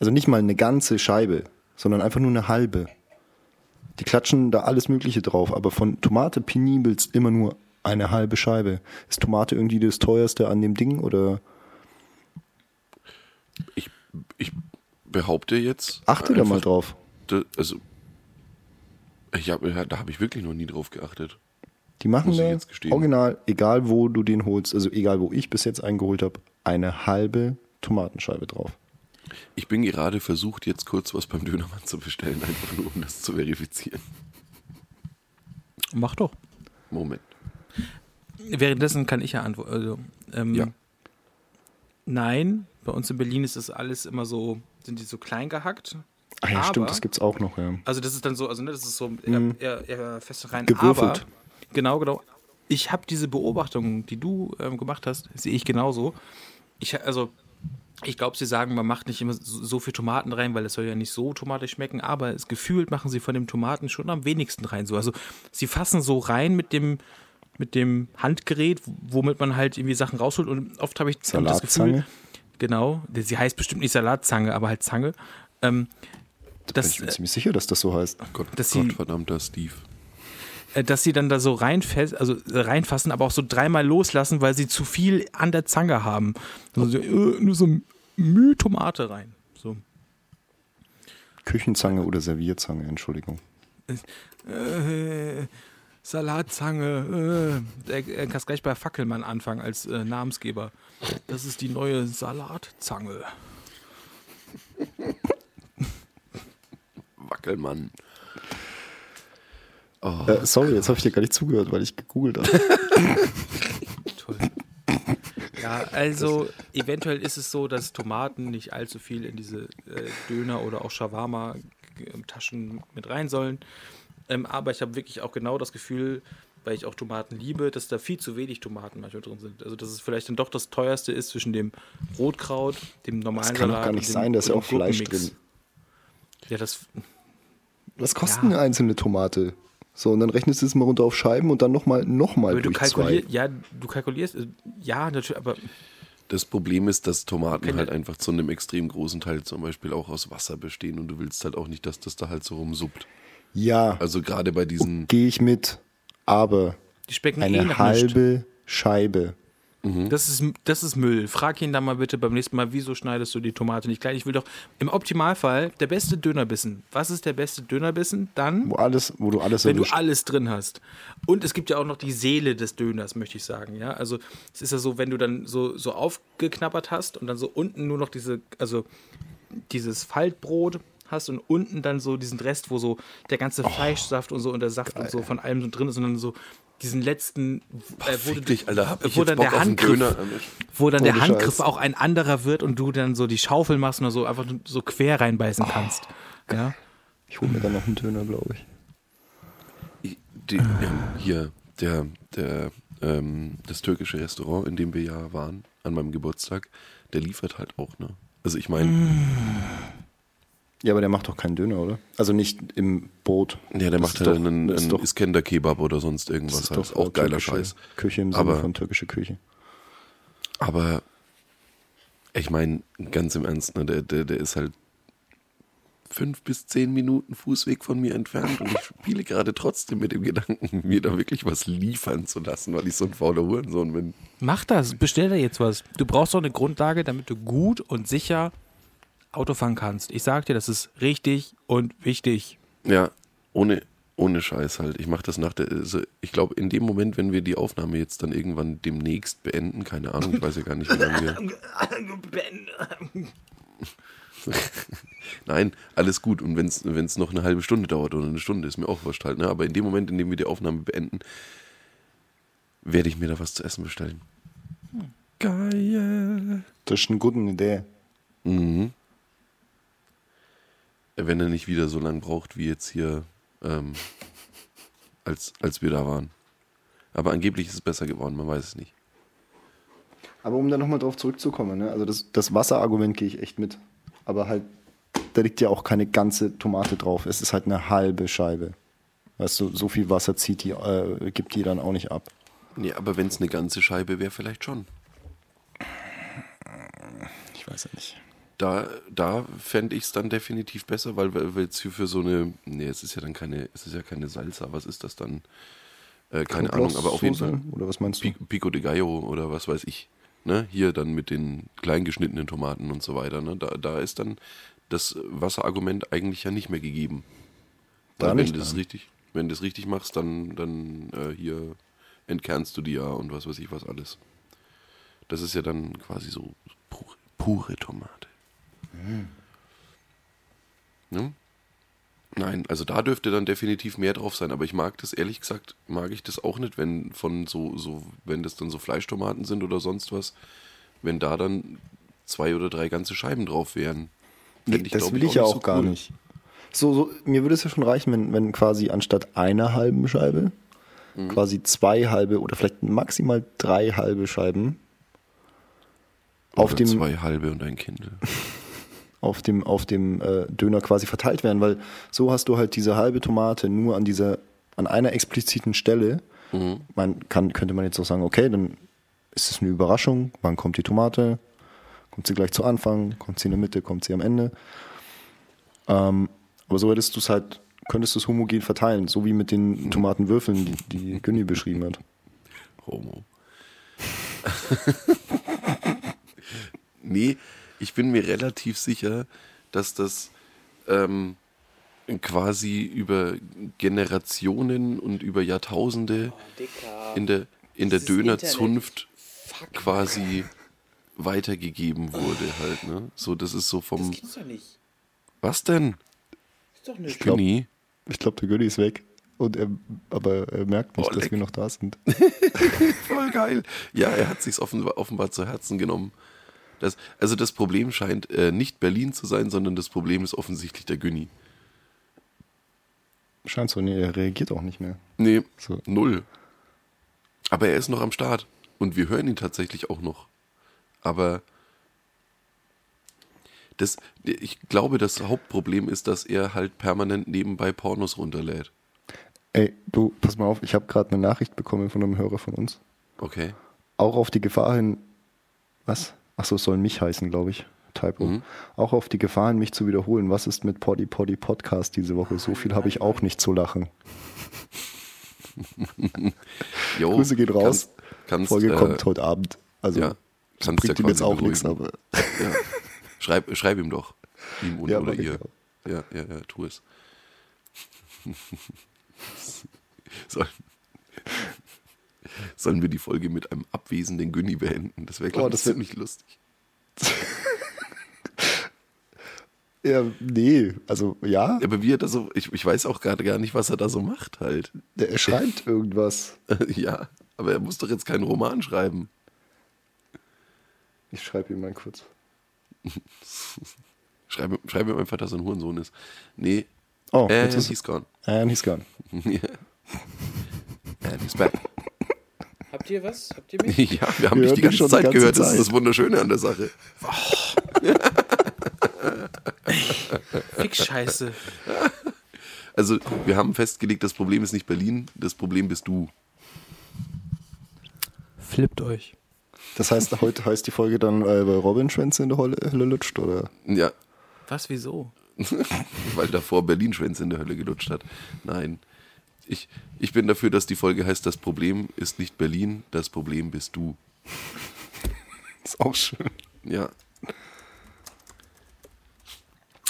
Also nicht mal eine ganze Scheibe, sondern einfach nur eine halbe. Die klatschen da alles Mögliche drauf, aber von Tomate penibelst immer nur eine halbe Scheibe. Ist Tomate irgendwie das teuerste an dem Ding oder Ich, ich behaupte jetzt. achte da mal drauf? Also, ich hab, da habe ich wirklich noch nie drauf geachtet. Die machen da original, egal wo du den holst, also egal wo ich bis jetzt eingeholt habe, eine halbe Tomatenscheibe drauf. Ich bin gerade versucht, jetzt kurz was beim Dönermann zu bestellen, einfach nur um das zu verifizieren. Mach doch. Moment. Währenddessen kann ich ja antworten. Also, ähm, Ja. Nein, bei uns in Berlin ist das alles immer so, sind die so klein gehackt. Ah ja, aber, stimmt, das gibt's auch noch, ja. Also das ist dann so, also ne, das ist so eher, eher, eher fest rein. Mhm. Gewürfelt. Aber, genau, genau. Ich habe diese Beobachtung, die du ähm, gemacht hast, sehe ich genauso. Ich, also, ich glaube, sie sagen, man macht nicht immer so, viel Tomaten rein, weil es soll ja nicht so tomatisch schmecken, aber es gefühlt machen sie von dem Tomaten schon am wenigsten rein. So. Also sie fassen so rein mit dem, mit dem Handgerät, womit man halt irgendwie Sachen rausholt. Und oft habe ich das Gefühl, Salatzange? genau, sie heißt bestimmt nicht Salatzange, aber halt Zange. Ähm, Da bin das, ich mir ziemlich sicher, dass das so heißt. Gott, Dass sie- Gottverdammter Steve. äh, dass sie dann da so reinfest, also äh, reinfassen, aber auch so dreimal loslassen, weil sie zu viel an der Zange haben. Also, äh, nur so Müh Tomate rein. So. Küchenzange oder Servierzange, Entschuldigung. Äh, Salatzange. Äh, er kannst gleich bei Fackelmann anfangen als äh, Namensgeber. Das ist die neue Salatzange. [LAUGHS] Wackelmann. Oh, Äh, sorry, jetzt habe ich dir gar nicht zugehört, weil ich gegoogelt habe. Toll. Ja, also eventuell ist es so, dass Tomaten nicht allzu viel in diese äh, Döner oder auch Shawarma-Taschen mit rein sollen. Ähm, aber ich habe wirklich auch genau das Gefühl, weil ich auch Tomaten liebe, dass da viel zu wenig Tomaten manchmal drin sind. Also dass es vielleicht dann doch das teuerste ist zwischen dem Rotkraut, dem normalen Das kann doch Salat gar nicht sein, da ist ja auch Fleisch drin. Ja, das Was kostet Ja. eine einzelne Tomate? So, und dann rechnest du es mal runter auf Scheiben und dann nochmal noch mal aber du durch zwei. kalkulierst, ja, du kalkulierst, äh, ja, natürlich, aber Das Problem ist, dass Tomaten Keine- halt einfach zu einem extrem großen Teil zum Beispiel auch aus Wasser bestehen und du willst halt auch nicht, dass das da halt so rumsuppt. Ja, Also gerade bei diesen, gehe ich mit. Aber die schmecken eh eine nichts. halbe Scheibe. Das ist, das ist Müll. Frag ihn dann mal bitte beim nächsten Mal, wieso schneidest du die Tomate nicht klein? Ich will doch im Optimalfall der beste Dönerbissen. Was ist der beste Dönerbissen? Dann, Wo alles, wo du alles wenn du alles drin hast. Und es gibt ja auch noch die Seele des Döners, möchte ich sagen. Ja, also es ist ja so, wenn du dann so, so aufgeknabbert hast und dann so unten nur noch diese, also dieses Faltbrot hast und unten dann so diesen Rest, wo so der ganze Fleischsaft und so und der Saft und so von allem so drin ist und dann so diesen letzten, äh, wo, dich, Alter, hab ich wo dann Bock der Handgriff, Döner? wo dann der Handgriff Scheiß. auch ein anderer wird und du dann so die Schaufel machst und so einfach so quer reinbeißen kannst. Ja. Ich hole mir dann noch einen Döner, glaube ich. die, ja, hier, der, der, ähm, das türkische Restaurant, in dem wir ja waren, an meinem Geburtstag, der liefert halt auch, ne? Also ich meine, Ja, aber der macht doch keinen Döner, oder? Also nicht im Boot. ja, der Das macht halt doch- einen, das ist einen Iskender-Kebab oder sonst Das irgendwas. ist halt. doch Ist auch geiler Scheiß. Küche im Sinne Aber- von türkische Küche. Aber ich meine, ganz im Ernst, ne, der, der, der ist halt fünf bis zehn Minuten Fußweg von mir entfernt und ich spiele gerade trotzdem mit dem Gedanken, mir da wirklich was liefern zu lassen, weil ich so ein fauler Hurensohn bin. Mach das, bestell dir jetzt was. Du brauchst doch eine Grundlage, damit du gut und sicher Auto fahren kannst. Ich sag dir, das ist richtig und wichtig. Ja, ohne, ohne Scheiß halt. Ich mache das nach der. Also ich glaube, in dem Moment, wenn wir die Aufnahme jetzt dann irgendwann demnächst beenden, keine Ahnung, ich weiß ja gar nicht, wie lange wir. Nein, alles gut. Und wenn es noch eine halbe Stunde dauert oder eine Stunde, ist mir auch wurscht halt. Ne? Aber in dem Moment, in dem wir die Aufnahme beenden, werde ich mir da was zu essen bestellen. Geil. Das ist eine gute Idee. Mhm. Wenn er nicht wieder so lange braucht wie jetzt hier, ähm, als, als wir da waren. Aber angeblich ist es besser geworden, man weiß es nicht. Aber um da nochmal drauf zurückzukommen, ne? also das, das Wasserargument gehe ich echt mit. Aber halt, da liegt ja auch keine ganze Tomate drauf. Es ist halt eine halbe Scheibe. Weißt du, so viel Wasser zieht die, äh, gibt die dann auch nicht ab. Ja, aber wenn es eine ganze Scheibe wäre, vielleicht schon. Ich weiß ja nicht. Da, da fände ich es dann definitiv besser, weil weil es für, für so eine, nee, es ist ja dann keine, es ist ja keine Salsa, was ist das dann? Äh, keine Ahnung, aber auf jeden Fall? Oder was meinst du? Pi- Pico de Gallo oder was weiß ich. Ne? Hier dann mit den klein geschnittenen Tomaten und so weiter. Ne? Da, da ist dann das Wasserargument eigentlich ja nicht mehr gegeben. Da Weil wenn nicht, du das richtig, wenn du das richtig machst, dann, dann äh, hier entkernst du die ja und was weiß ich was alles. Das ist ja dann quasi so pure, pure Tomate. Ne? Nein, also da dürfte dann definitiv mehr drauf sein, aber ich mag das, ehrlich gesagt, mag ich das auch nicht, wenn von so, so, wenn das dann so Fleischtomaten sind oder sonst was, wenn da dann zwei oder drei ganze Scheiben drauf wären. Fänd das glaub will ich ja nicht auch so gar cool. nicht. So, so, mir würde es ja schon reichen, wenn, wenn quasi anstatt einer halben Scheibe Mhm. quasi zwei halbe oder vielleicht maximal drei halbe Scheiben auf Oder dem, zwei halbe und ein Kindle. [LAUGHS] auf dem, auf dem äh, Döner quasi verteilt werden, weil so hast du halt diese halbe Tomate nur an dieser, an einer expliziten Stelle. Mhm. Man kann, könnte man jetzt auch sagen, okay, dann ist es eine Überraschung, wann kommt die Tomate? Kommt sie gleich zu Anfang, kommt sie in der Mitte, kommt sie am Ende? Ähm, aber so hättest du es halt, könntest du es homogen verteilen, so wie mit den Tomatenwürfeln, die, die Günni beschrieben hat. Homo. [LAUGHS] nee, ich bin mir relativ sicher, dass das ähm, quasi über Generationen und über Jahrtausende in der, in der Dönerzunft quasi weitergegeben wurde halt, ne? So, das ist so vom. gibt's doch nicht. Was denn? Ist doch nicht. glaub- Günni? Ich glaube, der Günni ist weg. Und er, aber er merkt nicht, Oh, dass leck. wir noch da sind. [LAUGHS] Voll geil. Ja, er hat sich's offenbar, offenbar zu Herzen genommen. Das, also das Problem scheint äh, nicht Berlin zu sein, sondern das Problem ist offensichtlich der Günni. Scheint so, nee, er reagiert auch nicht mehr. Nee, So. null. Aber er ist noch am Start. Und wir hören ihn tatsächlich auch noch. Aber das, ich glaube, das Hauptproblem ist, dass er halt permanent nebenbei Pornos runterlädt. Ey, du, pass mal auf, ich habe gerade eine Nachricht bekommen von einem Hörer von uns. Okay. Auch auf die Gefahr hin, was? Achso, es soll mich heißen, glaube ich. Typo. Mhm. Auch auf die Gefahr hin, mich zu wiederholen. Was ist mit Poddy Poddy Podcast diese Woche? So viel habe ich auch nicht zu lachen. [LAUGHS] Jo, Grüße gehen raus. Kannst, kannst, Folge äh, kommt heute Abend. Also ja, bringt ihm jetzt auch nichts, aber [LAUGHS] Ja. Schreib, schreib ihm doch. Ihm und Ja, oder ihr. Ja, ja, ja, tu es. [LAUGHS] Sollen, [LAUGHS] sollen wir die Folge mit einem abwesenden Günni beenden? Das wäre, glaube Oh, ich, ziemlich lustig. [LAUGHS] ja, nee, also ja, Aber wie er da so, ich, ich weiß auch gerade gar nicht, was er da so macht halt. er schreibt [LAUGHS] irgendwas. ja, aber er muss doch jetzt keinen Roman schreiben. Ich schreibe ihm mal kurz. Schreib, schreib ihm einfach, dass er ein Hurensohn ist. Nee, Oh, ist he's gone. And he's gone. ja. And he's back. Habt ihr was? Habt ihr [LAUGHS] mich? Ja, wir haben Wir dich die ganze schon die Zeit ganze gehört. Das Zeit. ist das Wunderschöne an der Sache. [LAUGHS] Fick Scheiße. Also, wir haben festgelegt, das Problem ist nicht Berlin, das Problem bist du. Flippt euch. Das heißt, heute heißt die Folge dann, äh, weil Robin Schwänze in der Hölle, Hölle lutscht, oder? Ja, Was, wieso? [LAUGHS] weil davor Berlin Schwänze in der Hölle gelutscht hat. Nein. Ich, ich bin dafür, dass die Folge heißt, das Problem ist nicht Berlin, das Problem bist du. [LAUGHS] Ist auch schön. Ja.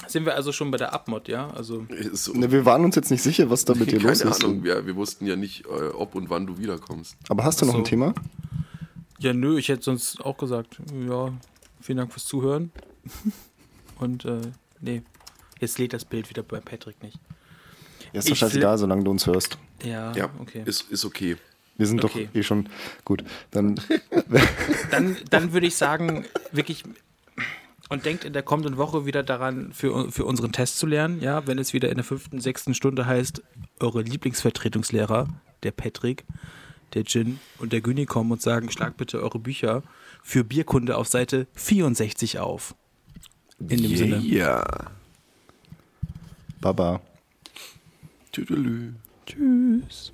Sind wir also schon bei der Abmod, ja? Also, so, Ne, wir waren uns jetzt nicht sicher, was da mit dir keine los ist. Ahnung, ja, wir wussten ja nicht, äh, ob und wann du wiederkommst. Aber hast du noch Ach ein so. Thema? ja, nö, ich hätte sonst auch gesagt, ja, vielen Dank fürs Zuhören. [LAUGHS] Und, äh, nee. Jetzt lädt das Bild wieder bei Patrick nicht. Ja, ist doch scheißegal, solange du uns hörst. Ja, Ja, okay. ist, ist okay. Wir sind Okay. doch eh schon gut. Dann [LAUGHS] Dann, dann würde ich sagen, wirklich. Und denkt in der kommenden Woche wieder daran, für, für unseren Test zu lernen, ja, wenn es wieder in der fünften, sechsten Stunde heißt, eure Lieblingsvertretungslehrer, der Patrick, der Jin und der Güni kommen und sagen, schlag bitte eure Bücher für Bierkunde auf Seite 64 auf. In dem Sinne. Ja. Baba. Tüdelü. Tschüss.